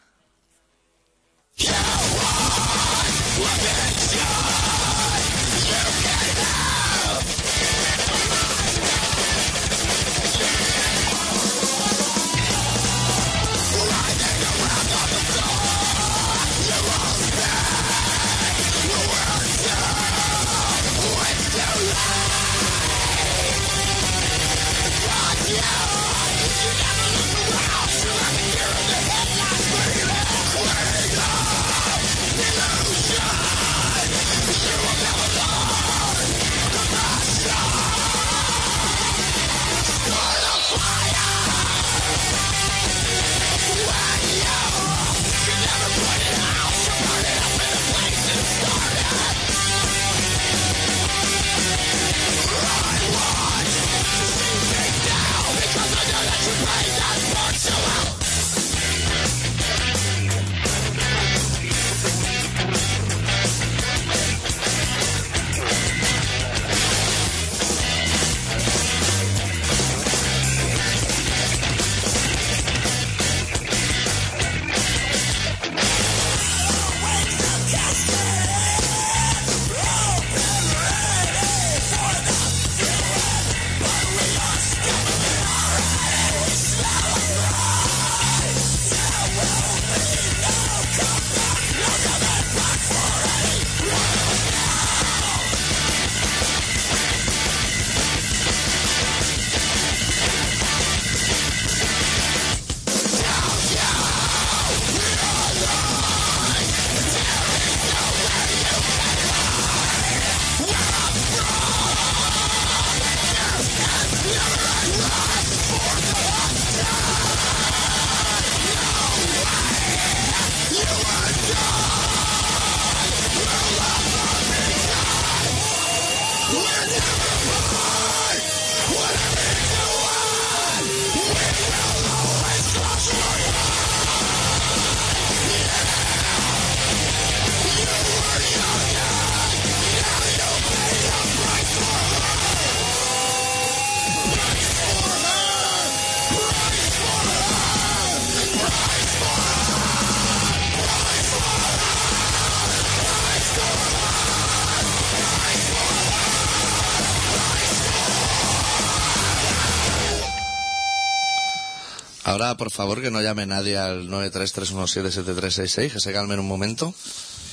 Ahora, por favor, que no llame nadie al 933177366, que se calmen un momento,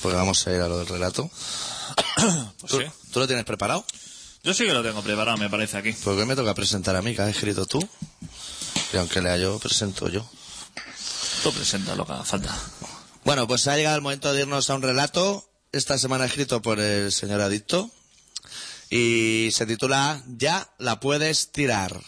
porque vamos a ir a lo del relato. Pues ¿Tú, sí. tú lo tienes preparado? Yo sí que lo tengo preparado, me parece aquí. Porque me toca presentar a mí, que has escrito tú. Y aunque lea yo, presento yo. Tú presenta lo que haga falta. Bueno, pues ha llegado el momento de irnos a un relato, esta semana escrito por el señor Adicto, y se titula Ya la puedes tirar.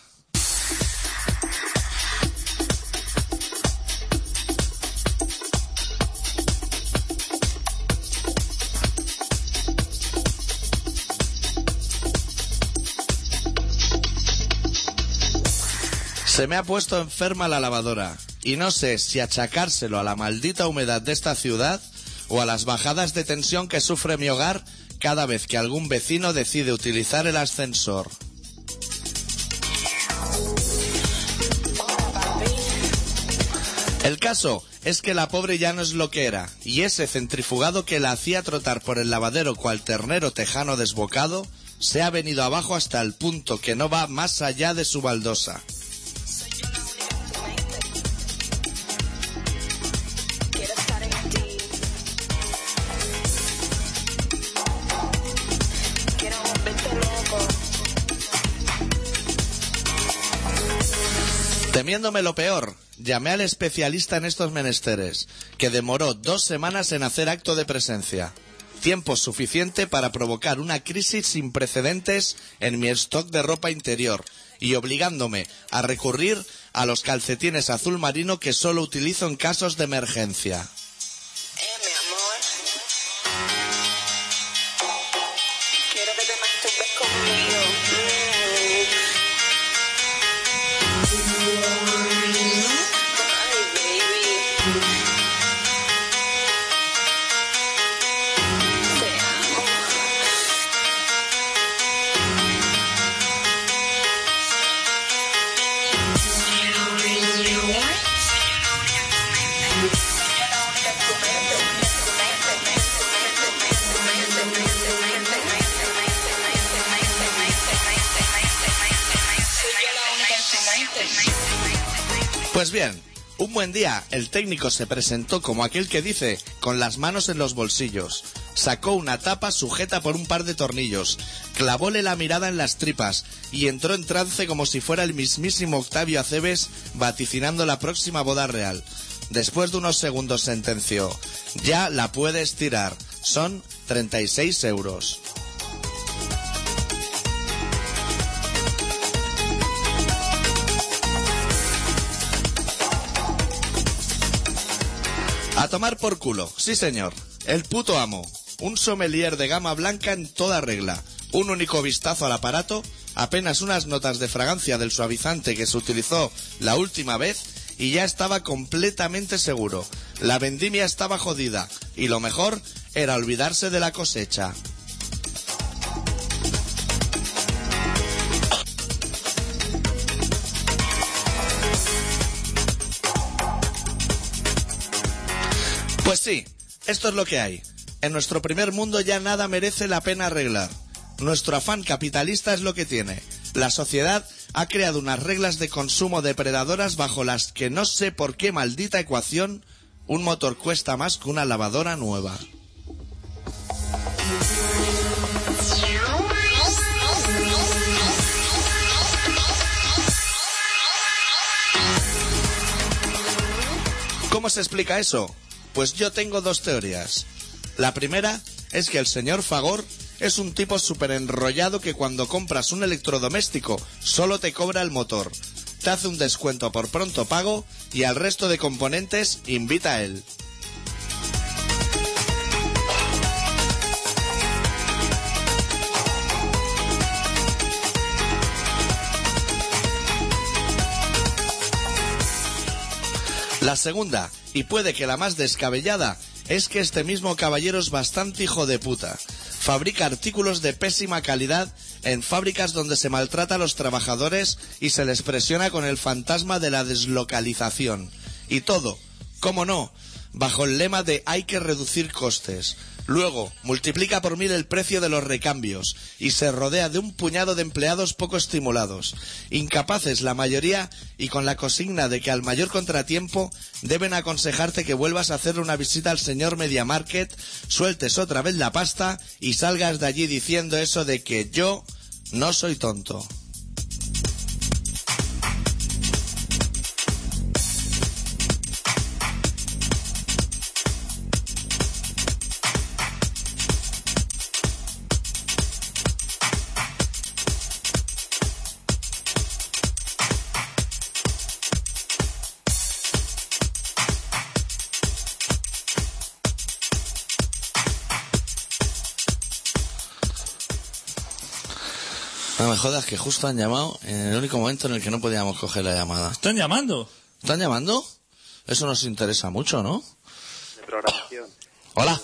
Se me ha puesto enferma la lavadora y no sé si achacárselo a la maldita humedad de esta ciudad o a las bajadas de tensión que sufre mi hogar cada vez que algún vecino decide utilizar el ascensor. El caso es que la pobre ya no es lo que era, y ese centrifugado que la hacía trotar por el lavadero cual ternero tejano desbocado, se ha venido abajo hasta el punto que no va más allá de su baldosa. Temiéndome lo peor, llamé al especialista en estos menesteres, que demoró dos semanas en hacer acto de presencia. Tiempo suficiente para provocar una crisis sin precedentes en mi stock de ropa interior y obligándome a recurrir a los calcetines azul marino que solo utilizo en casos de emergencia. Buen día el técnico se presentó como aquel que dice, con las manos en los bolsillos. Sacó una tapa sujeta por un par de tornillos, clavóle la mirada en las tripas y entró en trance como si fuera el mismísimo Octavio Aceves vaticinando la próxima boda real. Después de unos segundos sentenció, ya la puedes tirar, son 36 euros. A tomar por culo, sí señor. El puto amo. Un sommelier de gama blanca en toda regla. Un único vistazo al aparato, apenas unas notas de fragancia del suavizante que se utilizó la última vez y ya estaba completamente seguro. La vendimia estaba jodida y lo mejor era olvidarse de la cosecha. Pues sí, esto es lo que hay. En nuestro primer mundo ya nada merece la pena arreglar. Nuestro afán capitalista es lo que tiene. La sociedad ha creado unas reglas de consumo depredadoras bajo las que no sé por qué maldita ecuación un motor cuesta más que una lavadora nueva. ¿Cómo se explica eso? Pues yo tengo dos teorías. La primera es que el señor Fagor es un tipo súper enrollado que cuando compras un electrodoméstico solo te cobra el motor, te hace un descuento por pronto pago y al resto de componentes invita a él. La segunda, y puede que la más descabellada, es que este mismo caballero es bastante hijo de puta. Fabrica artículos de pésima calidad en fábricas donde se maltrata a los trabajadores y se les presiona con el fantasma de la deslocalización. Y todo, cómo no, bajo el lema de hay que reducir costes. Luego, multiplica por mil el precio de los recambios y se rodea de un puñado de empleados poco estimulados, incapaces la mayoría y con la consigna de que al mayor contratiempo deben aconsejarte que vuelvas a hacerle una visita al señor Media Market, sueltes otra vez la pasta y salgas de allí diciendo eso de que yo no soy tonto. Me jodas que justo han llamado en el único momento en el que no podíamos coger la llamada. ¿Están llamando? ¿Están llamando? Eso nos interesa mucho, ¿no? de programación. Hola.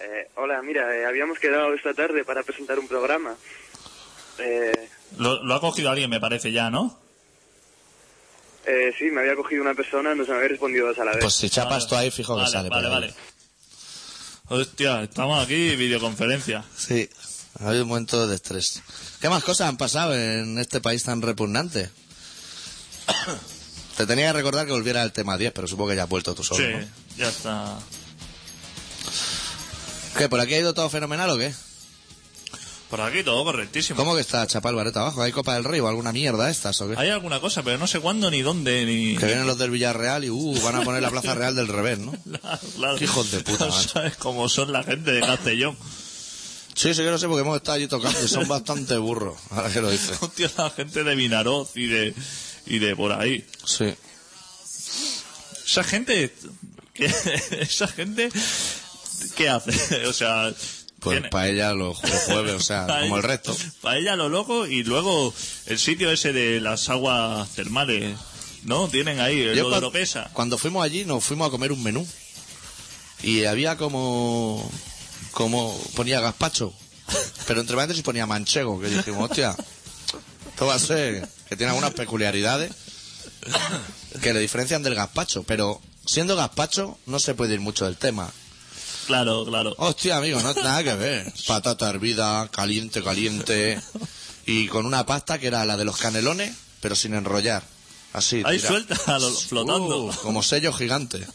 Eh, hola, mira, eh, habíamos quedado esta tarde para presentar un programa. Eh, Lo, lo ha cogido alguien, me parece ya, ¿no? eh, sí, me había cogido una persona, no se me había respondido dos a la vez. Pues si chapas Vale. tú ahí, fijo que vale, sale. Vale, vale. Hostia, estamos aquí, videoconferencia. Sí, ha habido un momento de estrés. ¿Qué más cosas han pasado en este país tan repugnante? Te tenía que recordar que volviera al tema 10, pero supongo que ya has vuelto tú solo. sí, ¿no? ya está. ¿Qué, por aquí ha ido todo fenomenal o qué? Por aquí todo correctísimo. ¿Cómo que está Chapal Bareta abajo? ¿Hay Copa del Rey o alguna mierda estas o qué? Hay alguna cosa, pero no sé cuándo, ni dónde, ni... Que vienen los del Villarreal y uh, van a poner la Plaza Real del revés, ¿no? Claro, claro. Hijos de puta, No sabes cómo son la gente de Castellón. Sí, sí que lo sé porque hemos estado allí tocando y son bastante burros, ahora que lo dices. Hostia, la gente de Vinaroz y de, y de por ahí. Sí. Esa gente... ¿qué- esa gente... ¿Qué hace? O sea... Pues tiene- para ella los jue- jueves, o sea, como el resto. Para ella lo loco y luego el sitio ese de las aguas termales, ¿no? Tienen ahí el Yo lo Oropesa. Cuando fuimos allí nos fuimos a comer un menú y había como como ponía gazpacho, pero entre paréntesis ponía manchego, que dijimos, hostia, esto va a ser que tiene algunas peculiaridades que le diferencian del gazpacho, pero siendo gazpacho no se puede ir mucho del tema. Claro, claro. Hostia, amigo, no nada que ver. Patata hervida, caliente, caliente. Y con una pasta que era la de los canelones, pero sin enrollar. Así. Ahí tira- suelta, a lo- flotando. Uh, como sello gigante.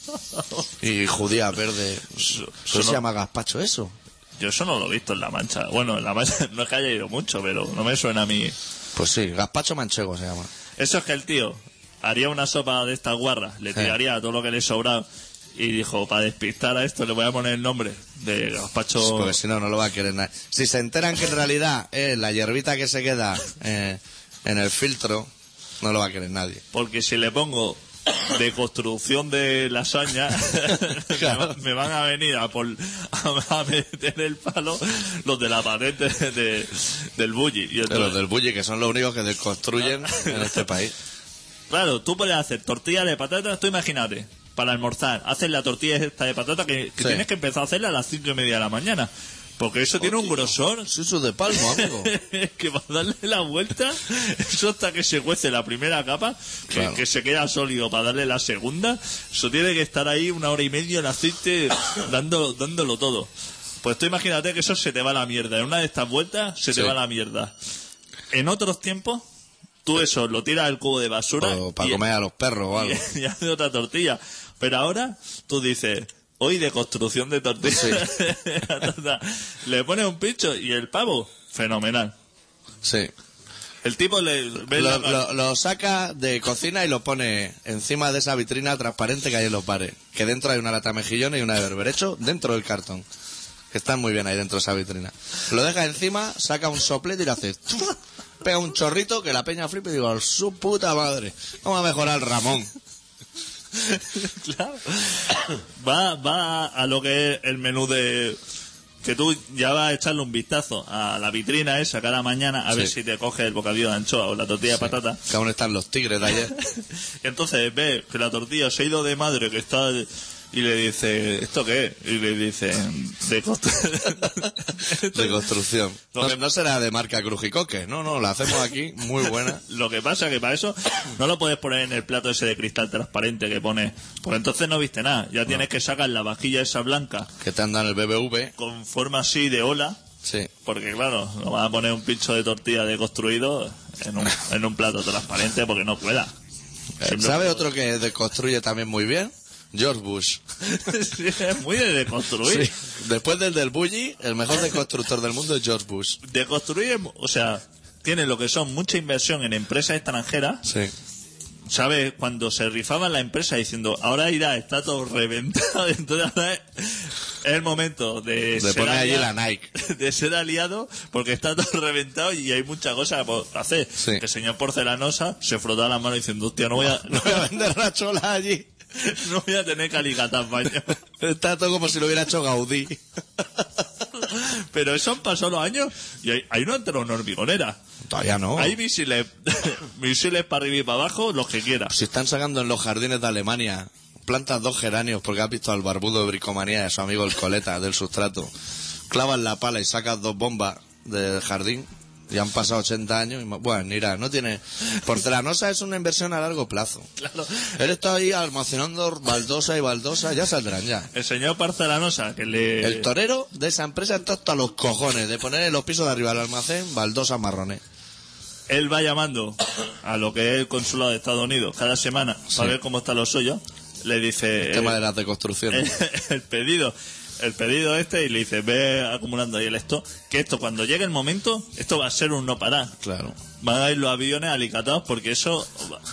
Y judía verde. Eso ¿Eso se llama gazpacho eso? Yo eso no lo he visto en La Mancha. Bueno, en La Mancha no es que haya ido mucho, pero no me suena a mí. Pues sí, gazpacho manchego se llama. Eso es que el tío haría una sopa de estas guarras, le Sí. tiraría todo lo que le sobraba y dijo, para despistar a esto le voy a poner el nombre de gazpacho... Porque si no, no lo va a querer nadie. Si se enteran que en realidad es la hierbita que se queda eh, en el filtro, no lo va a querer nadie. Porque si le pongo de construcción de lasaña, Claro. me van a venir a, por, a, meter el palo los de la patente de, del bully. Y entonces, los del bully, que son los únicos que desconstruyen en este país. Claro, tú puedes hacer tortilla de patatas, tú imagínate, para almorzar, haces la tortilla esta de patata que, que Sí. tienes que empezar a hacerla a las cinco y media de la mañana. Porque eso tiene un grosor Sí, eso de palmo, amigo. que para darle la vuelta, eso hasta que se cuece la primera capa, que, Claro. que se queda sólido para darle la segunda, eso tiene que estar ahí una hora y media en aceite dándolo, dándolo todo. Pues tú imagínate que eso se te va a la mierda. En una de estas vueltas se te va a la mierda. En otros tiempos, tú eso lo tiras al cubo de basura O para y- comer a los perros o algo. y, y hace otra tortilla. Pero ahora tú dices, hoy de construcción de tortilla. le pones un pincho y el pavo, fenomenal. Sí. El tipo le Lo, la- lo- lo saca de cocina y lo pone encima de esa vitrina transparente que hay en los bares. Que dentro hay una lata de mejillones y una de berberecho dentro del cartón. Que están muy bien ahí dentro de esa vitrina. Lo deja encima, saca un soplete y le hace... Pega un chorrito que la peña flipa y digo, su puta madre. Vamos a mejorar el Ramón. Claro. Va, va a lo que es el menú de... Que tú ya vas a echarle un vistazo a la vitrina esa cada mañana a ver Sí. si te coge el bocadillo de anchoa o la tortilla de patata. Que aún están los tigres de ayer. Entonces ves que la tortilla se ha ido de madre, que está y le dice, ¿esto qué? Y le dice, de constru- De construcción. No, será de marca Crujicoque. No, no, la hacemos aquí muy buena. Lo que pasa que para eso no lo puedes poner en el plato ese de cristal transparente que pone, porque entonces no viste nada. Ya tienes que sacar la vajilla esa blanca Que te andan el BBV. con forma así de ola, Sí. porque claro, no vas a poner un pincho de tortilla deconstruido en un, en un plato transparente porque no pueda. Siempre- ¿Sabe otro que deconstruye también muy bien? George Bush. Sí, es muy de deconstruir. Sí. Después del del Bully, el mejor deconstructor del mundo es George Bush. Deconstruir, o sea, tiene lo que son mucha inversión en empresas extranjeras. Sí. ¿Sabes? Cuando se rifaban la empresa diciendo, ahora irá, está todo reventado, entonces ahora es el momento de, De ser poner allí alia- la Nike. de ser aliado porque está todo reventado y hay muchas cosas por hacer. Sí. Que el señor Porcelanosa se frotaba la mano diciendo, hostia, no voy a, no, Voy a vender la chola allí. no voy a tener alicatar baño. Está todo como si lo hubiera hecho Gaudí. Pero eso han pasado los años y hay, hay una entre una hormigonera. Todavía no. Hay misiles, misiles para arriba y para abajo, los que quieras. Si están sacando en los jardines de Alemania plantas dos geranios porque has visto al barbudo de bricomanía a su amigo el coleta del sustrato. Clavas la pala y sacas dos bombas del jardín. Y han pasado 80 años y bueno, mira, no tiene... Porcelanosa es una inversión a largo plazo. Claro. Él está ahí almacenando baldosa y baldosa, ya saldrán ya. El señor Porcelanosa, que le... El torero de esa empresa está hasta los cojones de poner en los pisos de arriba del almacén baldosas marrones. él va llamando a lo que es el consulado de Estados Unidos cada semana Sí. para ver cómo está lo suyo. Le dice El tema de las deconstrucción. el, el pedido, el pedido este y le dice ve acumulando ahí el esto, que esto cuando llegue el momento, esto va a ser un no parar. Claro. Van a ir los aviones alicatados porque eso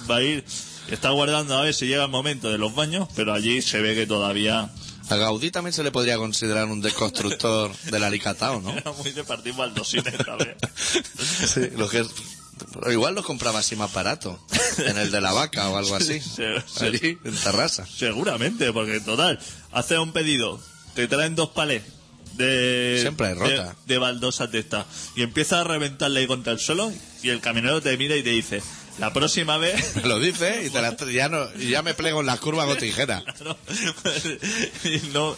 va- a ir, está guardando a ver si llega el momento de los baños, pero allí se ve que todavía A Gaudí también se le podría considerar un deconstructor del alicatao, ¿no? era muy de partir baldosines también. Sí, lo que es- pero igual los compraba así más barato. En el de la vaca o algo así. Sí, sí. Allí, en Terrassa. Seguramente, porque total, haces un pedido, te traen dos palés de, Siempre hay rota. de, de baldosas de estas y empiezas a reventarle ahí contra el suelo y el camionero te mira y te dice, la próxima vez... Me lo dice y, te la- ya, no, y ya me plego en las curvas con tijera. No,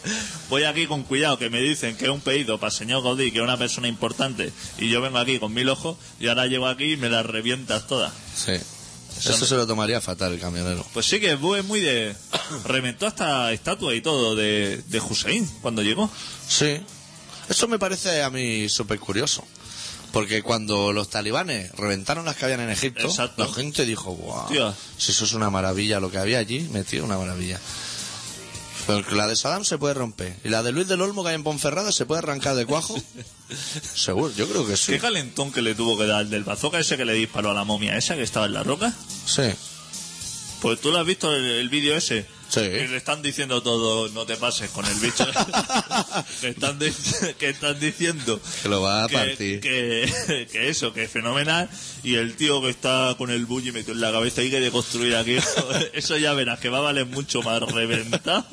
voy aquí con cuidado que me dicen que es un pedido para el señor Gaudí, que es una persona importante, y yo vengo aquí con mil ojos y ahora llego aquí y me las revientas todas. Sí. Eso se lo tomaría fatal el camionero. Pues sí que Bu es muy de... Reventó hasta estatua y todo de, de Hussein cuando llegó. Sí. Eso me parece a mí súper curioso. Porque cuando los talibanes reventaron las que habían en Egipto, Exacto. la gente dijo, wow, si eso es una maravilla, lo que había allí, metido una maravilla. Pero que la de Saddam se puede romper. Y la de Luis del Olmo que hay en Ponferrada se puede arrancar de cuajo. Seguro, yo creo que sí. Qué calentón que le tuvo que dar el del bazooka ese que le disparó a la momia esa que estaba en la roca. Sí. Pues tú lo has visto el, el vídeo ese. Sí. Que le están diciendo todo, no te pases con el bicho. que, están di- que están diciendo Que lo va a que, partir. que, que eso, que es fenomenal. Y el tío que está con el bully metido en la cabeza y que de construir aquí. eso ya verás que va a valer mucho más reventado.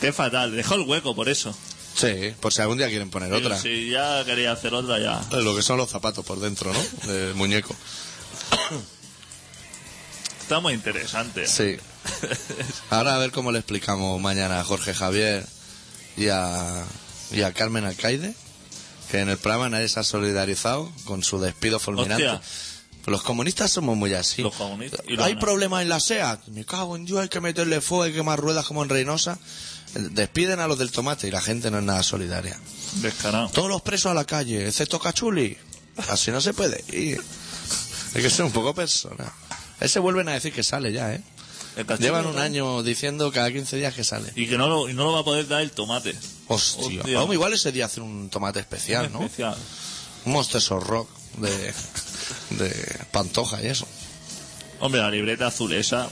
Qué fatal. Dejó el hueco por eso. Sí, por si algún día quieren poner Pero otra. Si ya quería hacer otra, ya. Lo que son los zapatos por dentro, ¿no? Del muñeco. Está muy interesante. Sí. Ahora a ver cómo le explicamos mañana a Jorge Javier y a, y a Carmen Alcaide, que en el programa nadie se ha solidarizado con su despido fulminante. Hostia. Los comunistas somos muy así. Los comunistas. Y los Hay problemas en la SEAT. Me cago en Dios, hay que meterle fuego, hay que más ruedas como en Reynosa. Despiden a los del tomate y la gente no es nada solidaria. Descarado. Todos los presos a la calle, excepto Cachuli. Así no se puede ir. Hay que ser un poco persona. Ese vuelven a decir que sale ya, ¿eh? Llevan un año diciendo cada 15 días que sale. Y que no lo, y no lo va a poder dar el tomate. Hostia. Hostia. Vamos, igual ese día hacer un tomate especial, ¿no? Especial. Un Monsters of Rock de, de Pantoja y eso. Hombre, la libreta azul esa.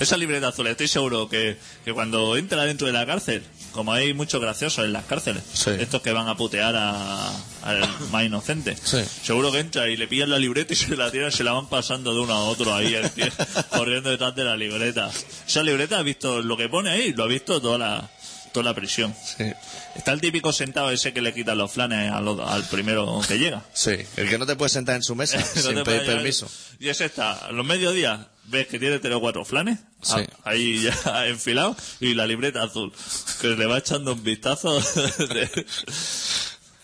Esa libreta azul, estoy seguro que, que cuando entra dentro de la cárcel, como hay muchos graciosos en las cárceles, Sí. estos que van a putear a- al más inocente, Sí. seguro que entra y le pillan la libreta y se la tiran, se la van pasando de uno a otro ahí, tío, corriendo detrás de la libreta. Esa libreta, ¿has visto lo que pone ahí? Lo ha visto toda la, toda la prisión. Sí. Está el típico sentado ese que le quita los flanes al primero que llega. Sí, el que no te puede sentar en su mesa No sin pedir permiso. Y ese está, a los mediodías, ves que tiene tres o cuatro flanes, Sí. ahí ya enfilado, y la libreta azul, que le va echando un vistazo. de-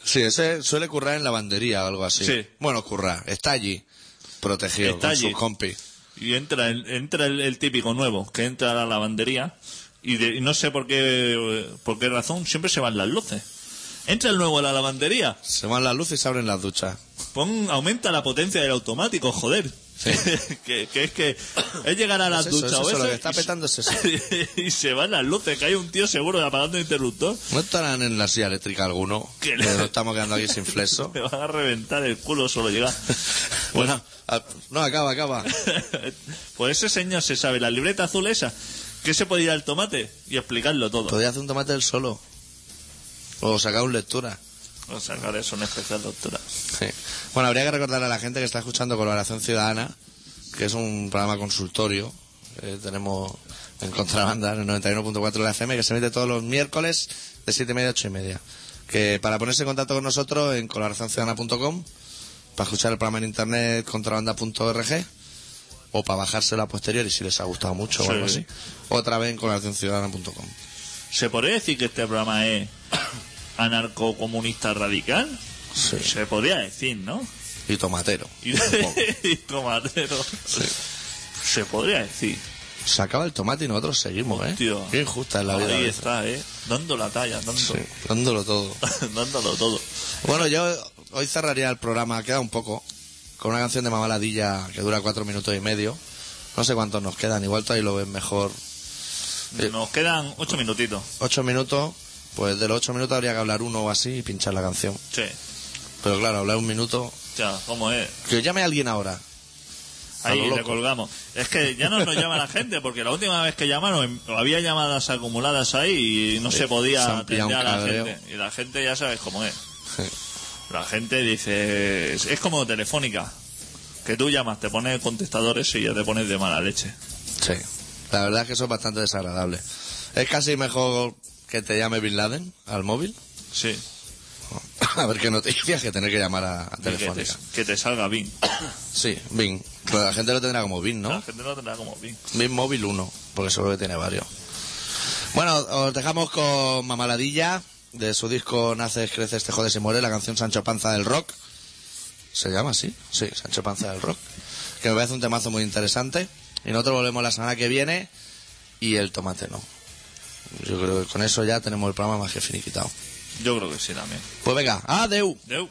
Sí, ese suele currar en lavandería o algo así. Sí. Bueno, currar, está allí, protegido Está con allí. sus compis. y entra, entra el, el típico nuevo, que entra a la lavandería, y, de- y no sé por qué, por qué razón, siempre se van las luces. Entra el nuevo a la lavandería, Se van las luces y se abren las duchas. pon, aumenta la potencia del automático, joder. que, que es que es llegar a las Es duchas eso, lo eso que está y se- petando es eso. y se van las luces, que hay un tío seguro apagando el interruptor. ¿No estarán en la silla eléctrica alguno? Que le- nos estamos quedando aquí sin flexo. Me van a reventar el culo solo llegar. Bueno, no, acaba, acaba. pues ese señor se sabe la libreta azul esa, que se puede ir al tomate y explicarlo todo. Podría hacer un tomate del solo. O sacar un lectura. O sacar eso en especial, doctora. Sí. Bueno, habría que recordarle a la gente que está escuchando Colaboración Ciudadana, que es un programa consultorio que tenemos en contrabanda en el 91.4 de la FM, que se emite todos los miércoles de 7 y media a 8 y media. Que para ponerse en contacto con nosotros en colaboracionciudadana.com, para escuchar el programa en internet contrabanda.org, o para bajárselo a posteriori si les ha gustado mucho Sí. o algo así, otra vez en colaboracionciudadana.com. ¿Se podría decir que este programa es anarcocomunista radical? Sí. Se podría decir, ¿no? Y tomatero. Y, y tomatero. Se podría decir. Se acaba el tomate y nosotros seguimos, ¿eh? Tío. Qué injusta es la vida. Ahí está, ¿eh? Dando la talla, dando, Sí, dándolo todo. dándolo todo. Bueno, yo hoy cerraría el programa, queda un poco, con una canción de Mamaladilla que dura cuatro minutos y medio. No sé cuántos nos quedan, igual tú ahí lo ves mejor. Eh. Nos quedan ocho minutitos. Ocho minutos, pues de los ocho minutos habría que hablar uno o así y pinchar la canción. Sí. Pero claro, hablar un minuto. Ya, ¿cómo es? Que llame a alguien ahora. Ahí lo le colgamos. Es que ya no nos llama la gente, porque la última vez que llamaron em- había llamadas acumuladas ahí y no Sí, se podía atender a la gente. Y la gente ya sabes cómo es. La gente dice... Es, es como telefónica. Que tú llamas, te pones el contestador ese y ya te pones de mala leche. Sí. La verdad es que eso es bastante desagradable. Es casi mejor que te llame Bin Laden al móvil. Sí. A ver qué noticias que tener que llamar a, a Y Que te, Telefónica. que te salga bien. Sí, Bing. Pero la gente lo tendrá como Bing, La ¿no? gente no tendrá como bien. Bing Móvil 1, porque seguro que tiene varios. Bueno, os dejamos con Mamaladilla, de su disco Naces, Creces, Te Jodes y Muere, la canción Sancho Panza del Rock. ¿Se llama así? Sí, Sancho Panza del Rock. Que me parece un temazo muy interesante. Y nosotros volvemos la semana que viene y el tomate no. Yo creo que con eso ya tenemos el programa más que finiquitado. Yo creo que sí también. Pues venga, adeu. Deu.